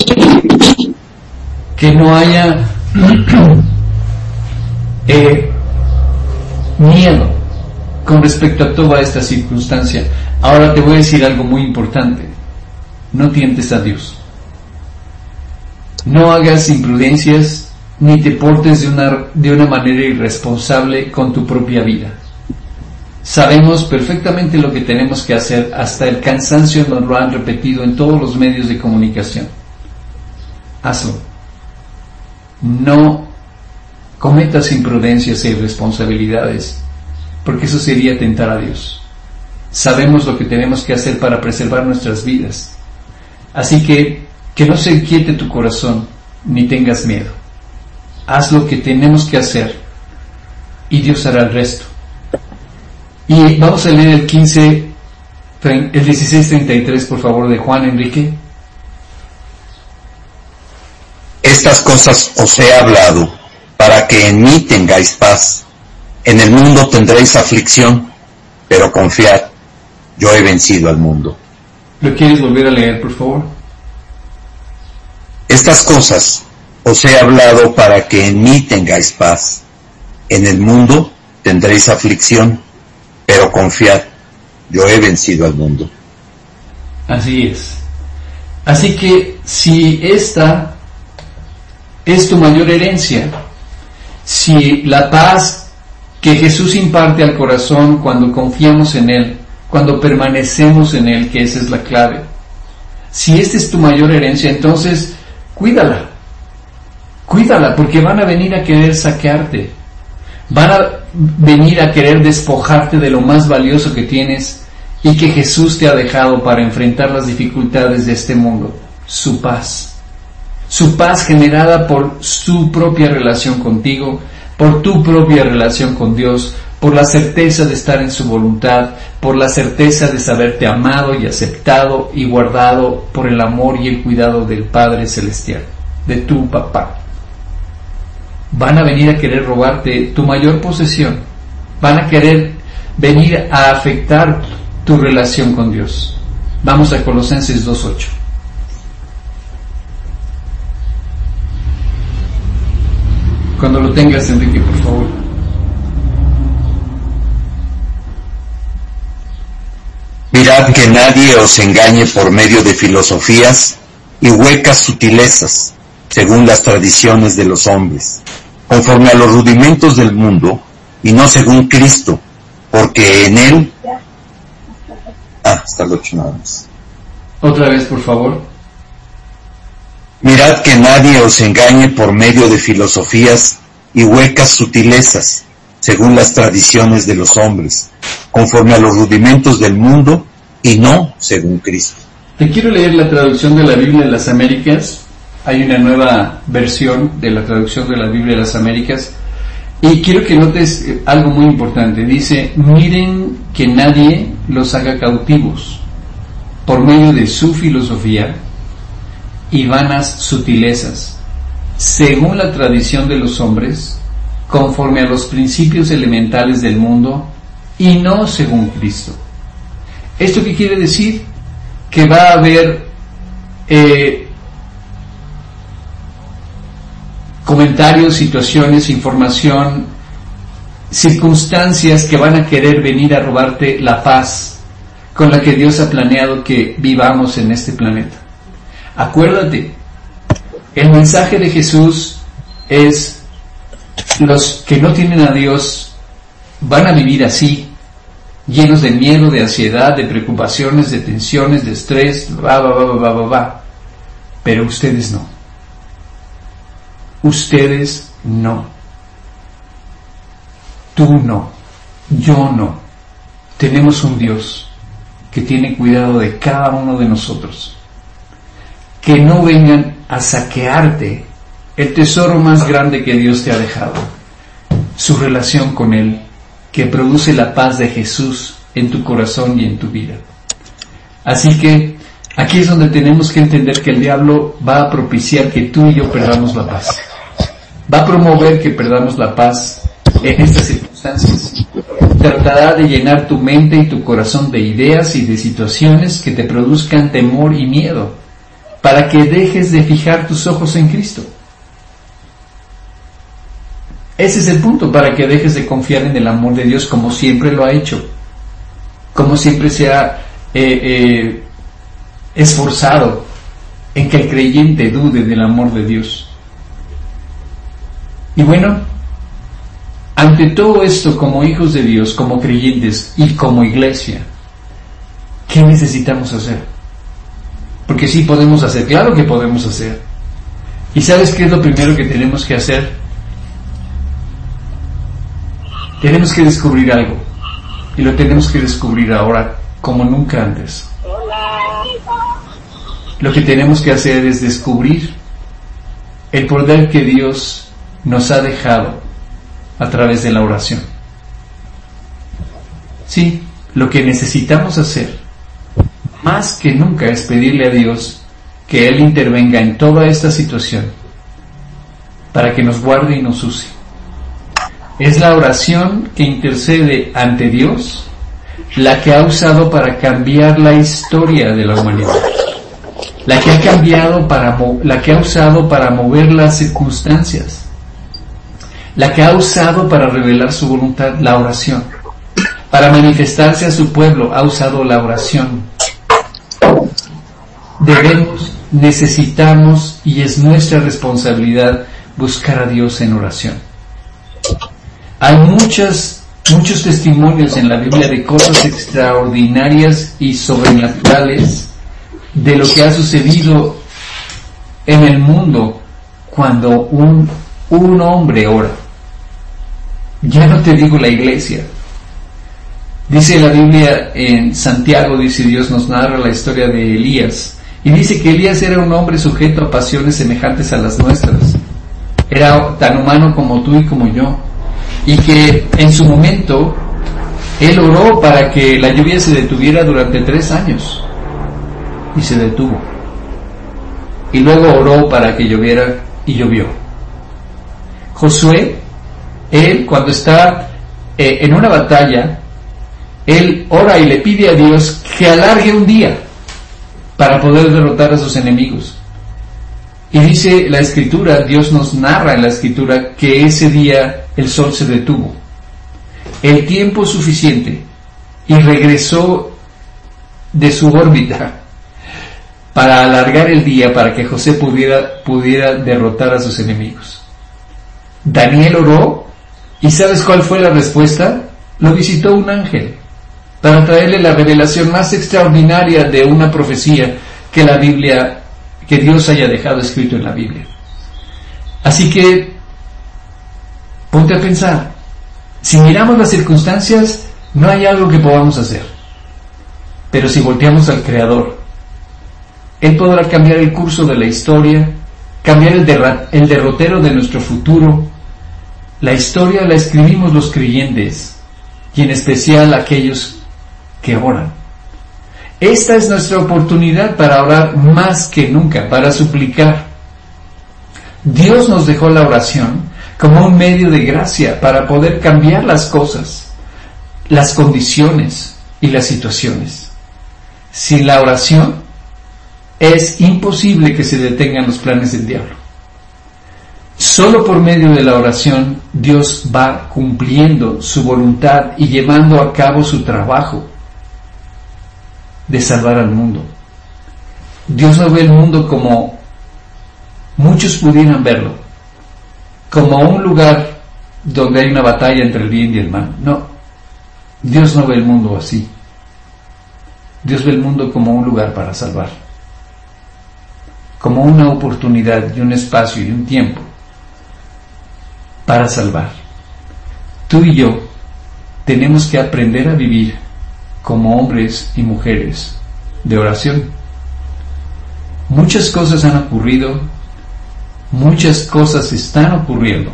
que no haya eh, miedo con respecto a toda esta circunstancia. Ahora te voy a decir algo muy importante. No tientes a Dios. No hagas imprudencias ni te portes de una, de una manera irresponsable con tu propia vida. Sabemos perfectamente lo que tenemos que hacer, hasta el cansancio nos lo han repetido en todos los medios de comunicación. Hazlo. No cometas imprudencias e irresponsabilidades, porque eso sería tentar a Dios. Sabemos lo que tenemos que hacer para preservar nuestras vidas. Así que que no se inquiete tu corazón ni tengas miedo. Haz lo que tenemos que hacer y Dios hará el resto. Y vamos a leer el 15, el 1633 por favor de Juan Enrique. Estas cosas os he hablado para que en mí tengáis paz. En el mundo tendréis aflicción, pero confiad, yo he vencido al mundo. ¿Lo quieres volver a leer, por favor? Estas cosas os he hablado para que en mí tengáis paz. En el mundo tendréis aflicción, pero confiad, yo he vencido al mundo. Así es. Así que si esta es tu mayor herencia, si la paz que Jesús imparte al corazón cuando confiamos en Él, cuando permanecemos en Él, que esa es la clave, si esta es tu mayor herencia, entonces cuídala. Cuídala porque van a venir a querer saquearte. Van a venir a querer despojarte de lo más valioso que tienes y que Jesús te ha dejado para enfrentar las dificultades de este mundo, su paz. Su paz generada por su propia relación contigo, por tu propia relación con Dios, por la certeza de estar en su voluntad, por la certeza de saberte amado y aceptado y guardado por el amor y el cuidado del Padre Celestial, de tu papá. Van a venir a querer robarte tu mayor posesión, van a querer venir a afectar tu relación con Dios. Vamos a Colosenses 2.8. Cuando lo tengas, Enrique, por favor. Mirad que nadie os engañe por medio de filosofías y huecas sutilezas, según las tradiciones de los hombres, conforme a los rudimentos del mundo, y no según Cristo, porque en él... Ah, está el ocho nada más. Otra vez, por favor. Mirad que nadie os engañe por medio de filosofías y huecas sutilezas, según las tradiciones de los hombres, conforme a los rudimentos del mundo y no según Cristo. Te quiero leer la traducción de la Biblia de las Américas. Hay una nueva versión de la traducción de la Biblia de las Américas. Y quiero que notes eh, algo muy importante. Dice, miren que nadie los haga cautivos por medio de su filosofía y vanas sutilezas, según la tradición de los hombres, conforme a los principios elementales del mundo y no según Cristo. ¿Esto qué quiere decir? Que va a haber eh, comentarios, situaciones, información, circunstancias que van a querer venir a robarte la paz con la que Dios ha planeado que vivamos en este planeta. Acuérdate, el mensaje de Jesús es los que no tienen a Dios van a vivir así, llenos de miedo, de ansiedad, de preocupaciones, de tensiones, de estrés, va, va, va, va, va, va. Pero ustedes no. Ustedes no. Tú no. Yo no. Tenemos un Dios que tiene cuidado de cada uno de nosotros. Que no vengan a saquearte el tesoro más grande que Dios te ha dejado, su relación con Él, que produce la paz de Jesús en tu corazón y en tu vida. Así que aquí es donde tenemos que entender que el diablo va a propiciar que tú y yo perdamos la paz. Va a promover que perdamos la paz en estas circunstancias. Tratará de llenar tu mente y tu corazón de ideas y de situaciones que te produzcan temor y miedo, para que dejes de fijar tus ojos en Cristo. Ese es el punto, para que dejes de confiar en el amor de Dios como siempre lo ha hecho, como siempre se ha eh, eh, esforzado en que el creyente dude del amor de Dios. Y bueno, ante todo esto, como hijos de Dios, como creyentes y como iglesia, ¿qué necesitamos hacer? Porque sí podemos hacer, claro que podemos hacer. ¿Y sabes qué es lo primero que tenemos que hacer? Tenemos que descubrir algo. Y lo tenemos que descubrir ahora como nunca antes. Lo que tenemos que hacer es descubrir el poder que Dios nos ha dejado a través de la oración. Sí, lo que necesitamos hacer más que nunca es pedirle a Dios que Él intervenga en toda esta situación para que nos guarde y nos use. Es la oración que intercede ante Dios la que ha usado para cambiar la historia de la humanidad. La que ha cambiado para, la que ha usado para mover las circunstancias. La que ha usado para revelar su voluntad, la oración. Para manifestarse a su pueblo, ha usado la oración. Debemos, necesitamos y es nuestra responsabilidad buscar a Dios en oración. Hay muchas, muchos testimonios en la Biblia de cosas extraordinarias y sobrenaturales de lo que ha sucedido en el mundo cuando un, un hombre ora. Ya no te digo la iglesia. Dice la Biblia en Santiago, dice Dios nos narra la historia de Elías. Y dice que Elías era un hombre sujeto a pasiones semejantes a las nuestras. Era tan humano como tú y como yo y que en su momento él oró para que la lluvia se detuviera durante tres años y se detuvo. Y luego oró para que lloviera y llovió. Josué, él cuando está eh, en una batalla, él ora y le pide a Dios que alargue un día para poder derrotar a sus enemigos. Y dice la escritura, Dios nos narra en la escritura que ese día el sol se detuvo. El tiempo suficiente y regresó de su órbita para alargar el día para que José pudiera, pudiera derrotar a sus enemigos. Daniel oró y ¿sabes cuál fue la respuesta? Lo visitó un ángel para traerle la revelación más extraordinaria de una profecía que la Biblia que Dios haya dejado escrito en la Biblia. Así que, ponte a pensar, si miramos las circunstancias, no hay algo que podamos hacer. Pero si volteamos al Creador, Él podrá cambiar el curso de la historia, cambiar el, el derrotero de nuestro futuro. La historia la escribimos los creyentes y en especial aquellos que oran. Esta es nuestra oportunidad para orar más que nunca, para suplicar. Dios nos dejó la oración como un medio de gracia para poder cambiar las cosas, las condiciones y las situaciones. Sin la oración es imposible que se detengan los planes del diablo. Solo por medio de la oración Dios va cumpliendo su voluntad y llevando a cabo su trabajo de salvar al mundo. Dios no ve el mundo como muchos pudieran verlo, como un lugar donde hay una batalla entre el bien y el mal. No, Dios no ve el mundo así. Dios ve el mundo como un lugar para salvar, como una oportunidad y un espacio y un tiempo para salvar. Tú y yo tenemos que aprender a vivir como hombres y mujeres de oración. Muchas cosas han ocurrido, muchas cosas están ocurriendo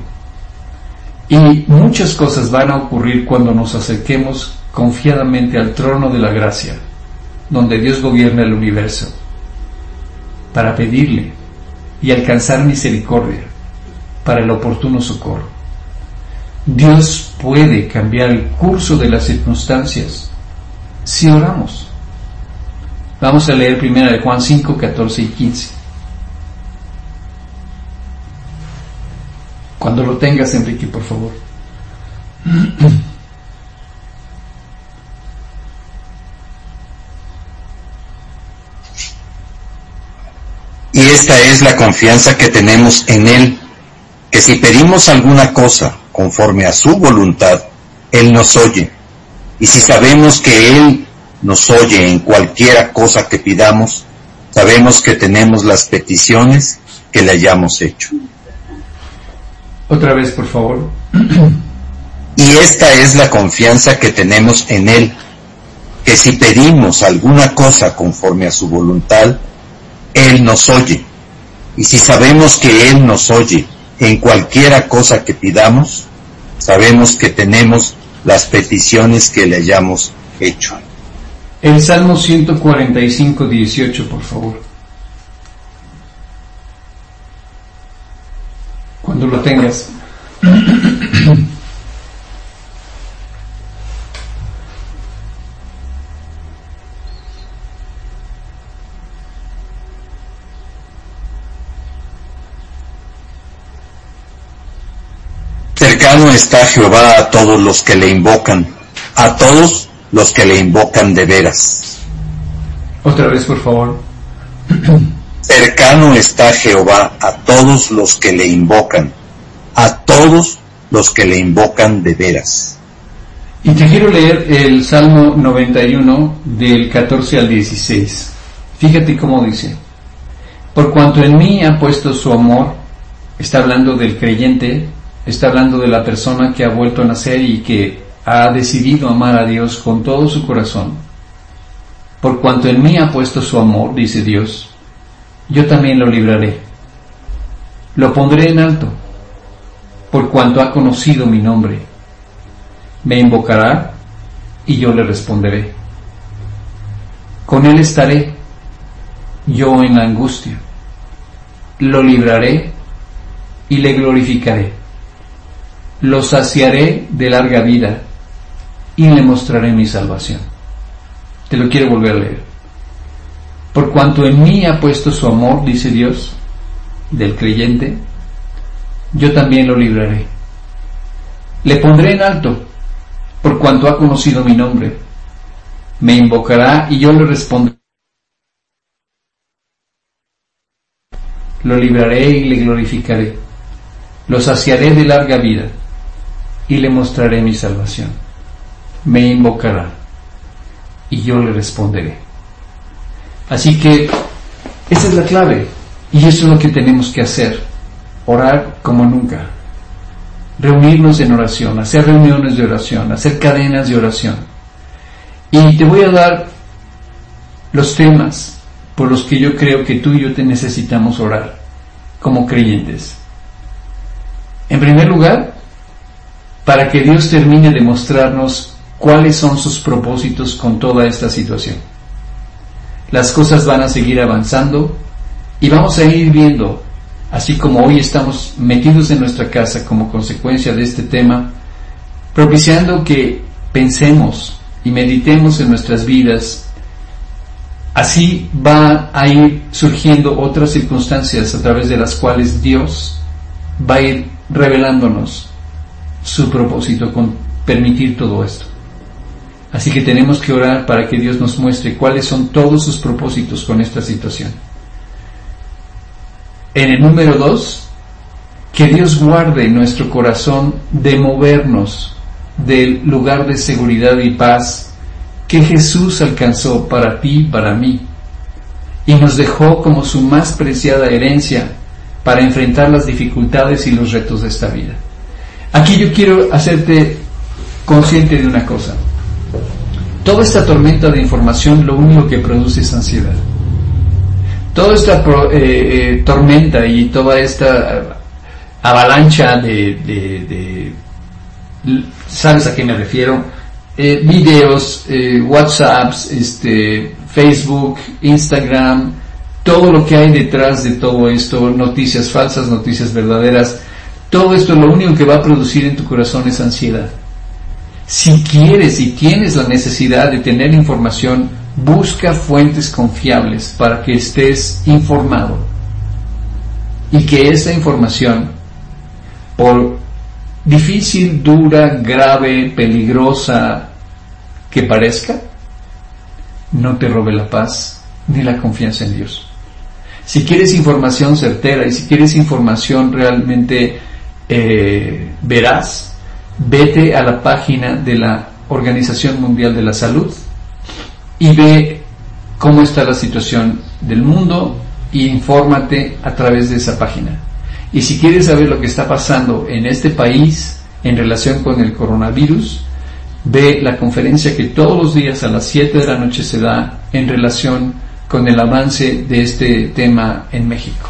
y muchas cosas van a ocurrir cuando nos acerquemos confiadamente al trono de la gracia, donde Dios gobierna el universo, para pedirle y alcanzar misericordia para el oportuno socorro. Dios puede cambiar el curso de las circunstancias si oramos. Vamos a leer primero de Juan 5, 14 y 15. Cuando lo tengas, Enrique, por favor. Y esta es la confianza que tenemos en Él, que si pedimos alguna cosa conforme a su voluntad, Él nos oye. Y si sabemos que Él nos oye en cualquiera cosa que pidamos, sabemos que tenemos las peticiones que le hayamos hecho. Otra vez, por favor. Y esta es la confianza que tenemos en Él, que si pedimos alguna cosa conforme a su voluntad, Él nos oye. Y si sabemos que Él nos oye en cualquiera cosa que pidamos, sabemos que tenemos las peticiones que le hayamos hecho. El Salmo 145, 18, por favor. Cuando lo tengas. Cercano está Jehová a todos los que le invocan, a todos los que le invocan de veras. Otra vez, por favor. Cercano está Jehová a todos los que le invocan, a todos los que le invocan de veras. Y te quiero leer el Salmo 91 del 14 al 16. Fíjate cómo dice. Por cuanto en mí ha puesto su amor, está hablando del creyente, está hablando de la persona que ha vuelto a nacer y que ha decidido amar a Dios con todo su corazón. Por cuanto en mí ha puesto su amor, dice Dios, yo también lo libraré. Lo pondré en alto, por cuanto ha conocido mi nombre. Me invocará y yo le responderé. Con él estaré, yo en la angustia. Lo libraré y le glorificaré. Lo saciaré de larga vida y le mostraré mi salvación. Te lo quiero volver a leer. Por cuanto en mí ha puesto su amor, dice Dios, del creyente, yo también lo libraré. Le pondré en alto, por cuanto ha conocido mi nombre. Me invocará y yo le responderé. Lo libraré y le glorificaré. Lo saciaré de larga vida y le mostraré mi salvación me invocará y yo le responderé. Así que esa es la clave y eso es lo que tenemos que hacer, orar como nunca, reunirnos en oración, hacer reuniones de oración, hacer cadenas de oración. Y te voy a dar los temas por los que yo creo que tú y yo te necesitamos orar como creyentes. En primer lugar, para que Dios termine de mostrarnos cuáles son sus propósitos con toda esta situación. Las cosas van a seguir avanzando y vamos a ir viendo, así como hoy estamos metidos en nuestra casa como consecuencia de este tema, propiciando que pensemos y meditemos en nuestras vidas. Así va a ir surgiendo otras circunstancias a través de las cuales Dios va a ir revelándonos su propósito con permitir todo esto. Así que tenemos que orar para que Dios nos muestre cuáles son todos sus propósitos con esta situación. En el número dos, que Dios guarde nuestro corazón de movernos del lugar de seguridad y paz que Jesús alcanzó para ti y para mí y nos dejó como su más preciada herencia para enfrentar las dificultades y los retos de esta vida. Aquí yo quiero hacerte consciente de una cosa. Toda esta tormenta de información lo único que produce es ansiedad. Toda esta eh, eh, tormenta y toda esta avalancha de, ¿sabes a qué me refiero? Eh, videos, WhatsApps, este, Facebook, Instagram, todo lo que hay detrás de todo esto, noticias falsas, noticias verdaderas, todo esto lo único que va a producir en tu corazón es ansiedad. Si quieres y tienes la necesidad de tener información, busca fuentes confiables para que estés informado y que esta información, por difícil, dura, grave, peligrosa que parezca, no te robe la paz ni la confianza en Dios. Si quieres información certera y si quieres información realmente eh, veraz, vete a la página de la Organización Mundial de la Salud y ve cómo está la situación del mundo e infórmate a través de esa página. Y si quieres saber lo que está pasando en este país en relación con el coronavirus, ve la conferencia que todos los días a las 7 de la noche se da en relación con el avance de este tema en México.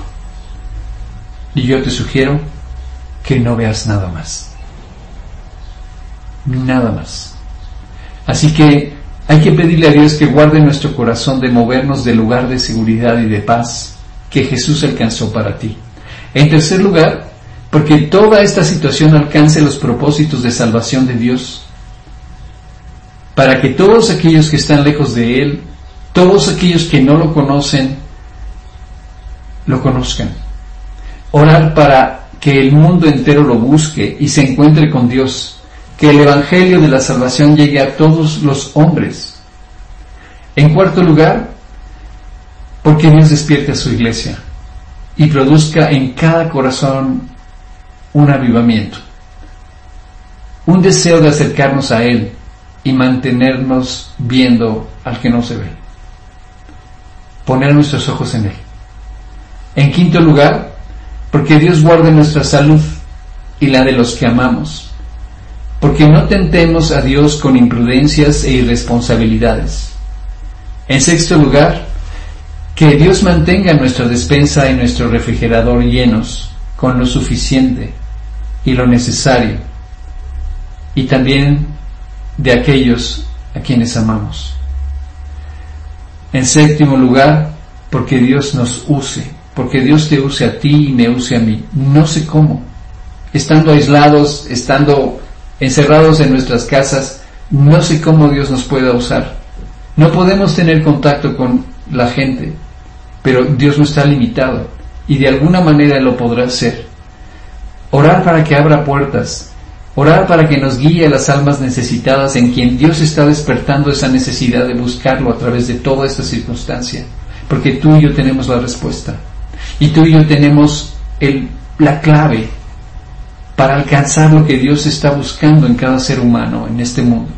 Y yo te sugiero que no veas nada más. Nada más. Así que hay que pedirle a Dios que guarde nuestro corazón de movernos del lugar de seguridad y de paz que Jesús alcanzó para ti. En tercer lugar, porque toda esta situación alcance los propósitos de salvación de Dios para que todos aquellos que están lejos de Él, todos aquellos que no lo conocen, lo conozcan. Orar para que el mundo entero lo busque y se encuentre con Dios, que el Evangelio de la salvación llegue a todos los hombres. En cuarto lugar, porque Dios despierte a su iglesia y produzca en cada corazón un avivamiento, un deseo de acercarnos a Él, y mantenernos viendo al que no se ve. Poner nuestros ojos en Él. En quinto lugar, porque Dios guarde nuestra salud y la de los que amamos. Porque no tentemos a Dios con imprudencias e irresponsabilidades. En sexto lugar, que Dios mantenga nuestra despensa y nuestro refrigerador llenos con lo suficiente y lo necesario. Y también de aquellos a quienes amamos. En séptimo lugar, porque Dios nos use, porque Dios te use a ti y me use a mí. No sé cómo. Estando aislados, estando encerrados en nuestras casas, no sé cómo Dios nos pueda usar. No podemos tener contacto con la gente, pero Dios no está limitado y de alguna manera lo podrá hacer. Orar para que abra puertas, Orar para que nos guíe a las almas necesitadas en quien Dios está despertando esa necesidad de buscarlo a través de toda esta circunstancia. Porque tú y yo tenemos la respuesta. Y tú y yo tenemos la clave para alcanzar lo que Dios está buscando en cada ser humano en este mundo.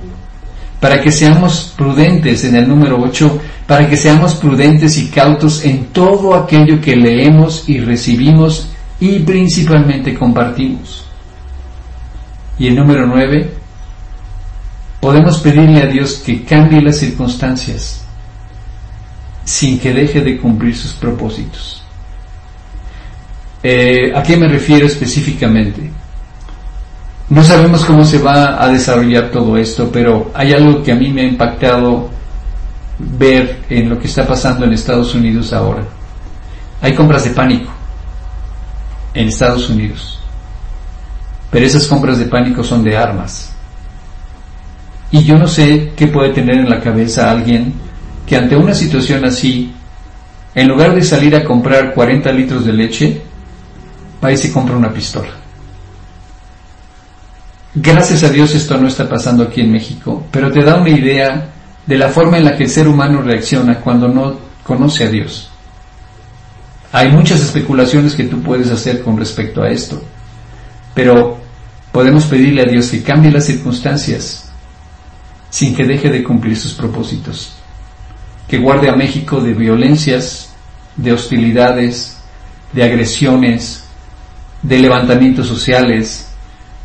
Para que seamos prudentes en el número 8, para que seamos prudentes y cautos en todo aquello que leemos y recibimos y principalmente compartimos. Y el número nueve, podemos pedirle a Dios que cambie las circunstancias sin que deje de cumplir sus propósitos. Eh, ¿A qué me refiero específicamente? No sabemos cómo se va a desarrollar todo esto, pero hay algo que a mí me ha impactado ver en lo que está pasando en Estados Unidos ahora. Hay compras de pánico en Estados Unidos. Pero esas compras de pánico son de armas. Y yo no sé qué puede tener en la cabeza alguien que ante una situación así, en lugar de salir a comprar 40 litros de leche, va y se compra una pistola. Gracias a Dios esto no está pasando aquí en México, pero te da una idea de la forma en la que el ser humano reacciona cuando no conoce a Dios. Hay muchas especulaciones que tú puedes hacer con respecto a esto, pero podemos pedirle a Dios que cambie las circunstancias sin que deje de cumplir sus propósitos, que guarde a México de violencias, de hostilidades, de agresiones, de levantamientos sociales,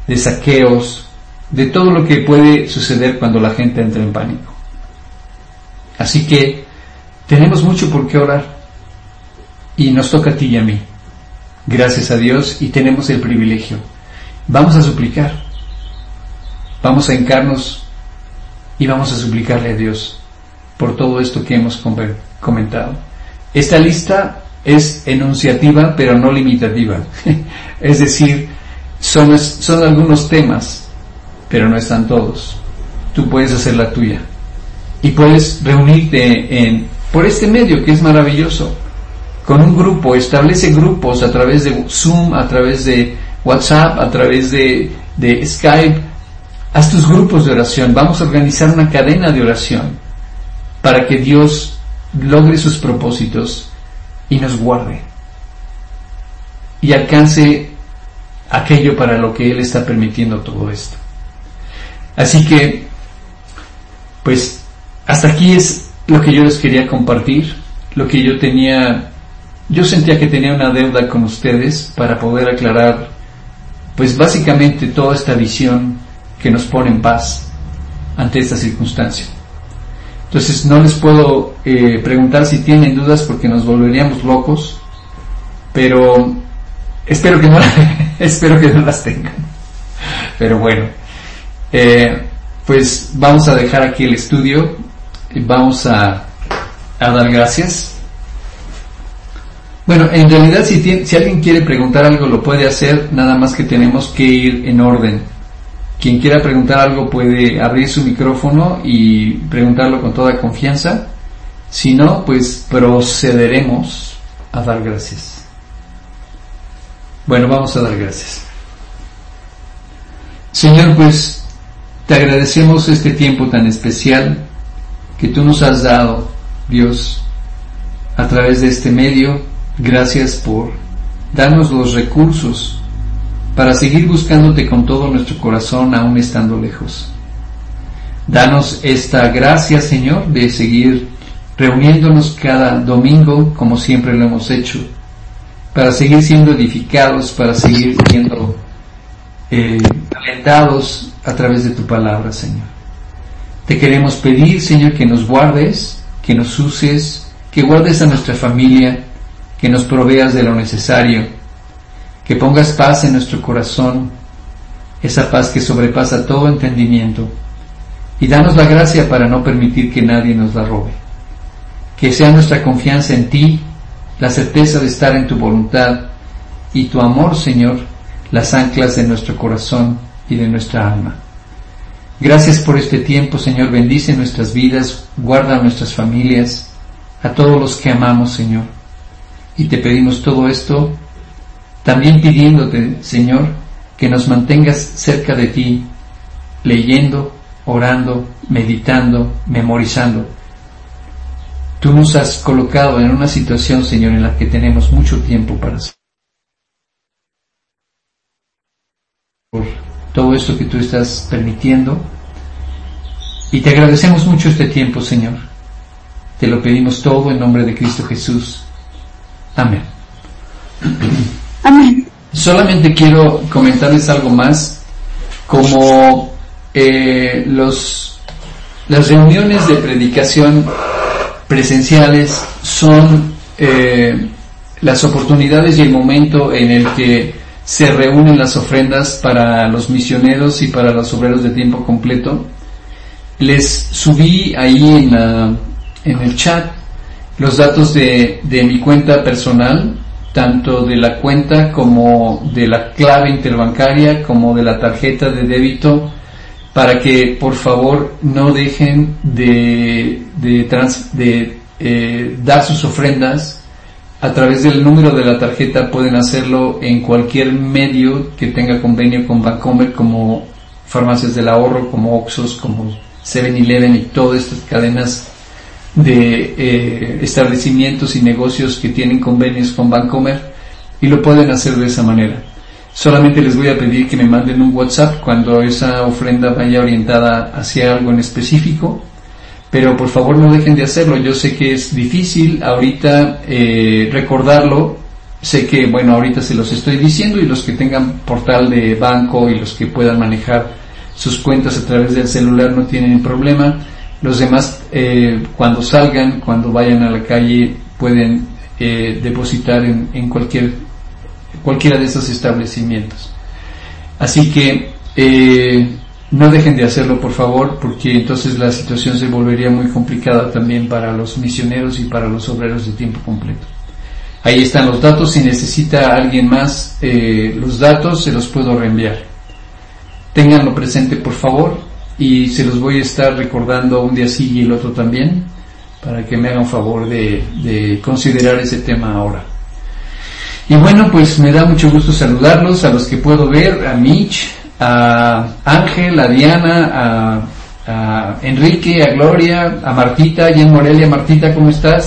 de saqueos, de todo lo que puede suceder cuando la gente entra en pánico. Así que tenemos mucho por qué orar y nos toca a ti y a mí. Gracias a Dios y tenemos el privilegio. Vamos a suplicar. Vamos a encarnos y vamos a suplicarle a Dios por todo esto que hemos comentado. Esta lista es enunciativa pero no limitativa. es decir, son, son algunos temas, pero no están todos. Tú puedes hacer la tuya. Y puedes reunirte en, por este medio que es maravilloso con un grupo, establece grupos a través de Zoom, a través de WhatsApp, a través de, de Skype. Haz tus grupos de oración. Vamos a organizar una cadena de oración para que Dios logre sus propósitos y nos guarde y alcance aquello para lo que Él está permitiendo todo esto. Así que, pues, hasta aquí es lo que yo les quería compartir, lo que yo tenía yo sentía que tenía una deuda con ustedes para poder aclarar, pues básicamente toda esta visión que nos pone en paz ante esta circunstancia. Entonces no les puedo eh, preguntar si tienen dudas porque nos volveríamos locos, pero espero que no, espero que no las tengan. Pero bueno, eh, pues vamos a dejar aquí el estudio, y vamos a, a dar gracias bueno, en realidad si, si alguien quiere preguntar algo lo puede hacer, nada más que tenemos que ir en orden. Quien quiera preguntar algo puede abrir su micrófono y preguntarlo con toda confianza. Si no, pues procederemos a dar gracias. Bueno, vamos a dar gracias. Señor, pues te agradecemos este tiempo tan especial que tú nos has dado, Dios, a través de este medio Gracias por darnos los recursos para seguir buscándote con todo nuestro corazón aún estando lejos. Danos esta gracia, Señor, de seguir reuniéndonos cada domingo como siempre lo hemos hecho, para seguir siendo edificados, para seguir siendo eh, alentados a través de tu palabra, Señor. Te queremos pedir, Señor, que nos guardes, que nos uses, que guardes a nuestra familia, que nos proveas de lo necesario, que pongas paz en nuestro corazón, esa paz que sobrepasa todo entendimiento, y danos la gracia para no permitir que nadie nos la robe. Que sea nuestra confianza en ti, la certeza de estar en tu voluntad y tu amor, Señor, las anclas de nuestro corazón y de nuestra alma. Gracias por este tiempo, Señor. Bendice nuestras vidas, guarda nuestras familias, a todos los que amamos, Señor. Y te pedimos todo esto también pidiéndote, Señor, que nos mantengas cerca de ti, leyendo, orando, meditando, memorizando. Tú nos has colocado en una situación, Señor, en la que tenemos mucho tiempo para hacer. Por todo esto que tú estás permitiendo. Y te agradecemos mucho este tiempo, Señor. Te lo pedimos todo en nombre de Cristo Jesús. Amén. Amén. Solamente quiero comentarles algo más, como eh, los, las reuniones de predicación presenciales son eh, las oportunidades y el momento en el que se reúnen las ofrendas para los misioneros y para los obreros de tiempo completo. Les subí ahí en, en el chat los datos de, de mi cuenta personal, tanto de la cuenta como de la clave interbancaria, como de la tarjeta de débito, para que por favor no dejen de, de, de eh, dar sus ofrendas a través del número de la tarjeta pueden hacerlo en cualquier medio que tenga convenio con Bancomer como farmacias del ahorro, como Oxos, como 7-Eleven y todas estas cadenas de eh, establecimientos y negocios que tienen convenios con Bancomer y lo pueden hacer de esa manera. Solamente les voy a pedir que me manden un WhatsApp cuando esa ofrenda vaya orientada hacia algo en específico pero por favor no dejen de hacerlo. Yo sé que es difícil ahorita eh, recordarlo. Sé que, bueno, ahorita se los estoy diciendo y los que tengan portal de banco y los que puedan manejar sus cuentas a través del celular no tienen problema. Los demás, eh, cuando salgan, cuando vayan a la calle, pueden eh, depositar en, en, cualquier, cualquiera de esos establecimientos. Así que, eh, no dejen de hacerlo, por favor, porque entonces la situación se volvería muy complicada también para los misioneros y para los obreros de tiempo completo. Ahí están los datos. Si necesita alguien más eh, los datos, se los puedo reenviar. Ténganlo presente, por favor, y se los voy a estar recordando un día sí y el otro también, para que me hagan favor de, de considerar ese tema ahora. Y bueno, pues me da mucho gusto saludarlos, a los que puedo ver, a Mitch, a Ángel, a Diana, a, Enrique, a Gloria, a Martita, y en Morelia. Martita, ¿cómo estás?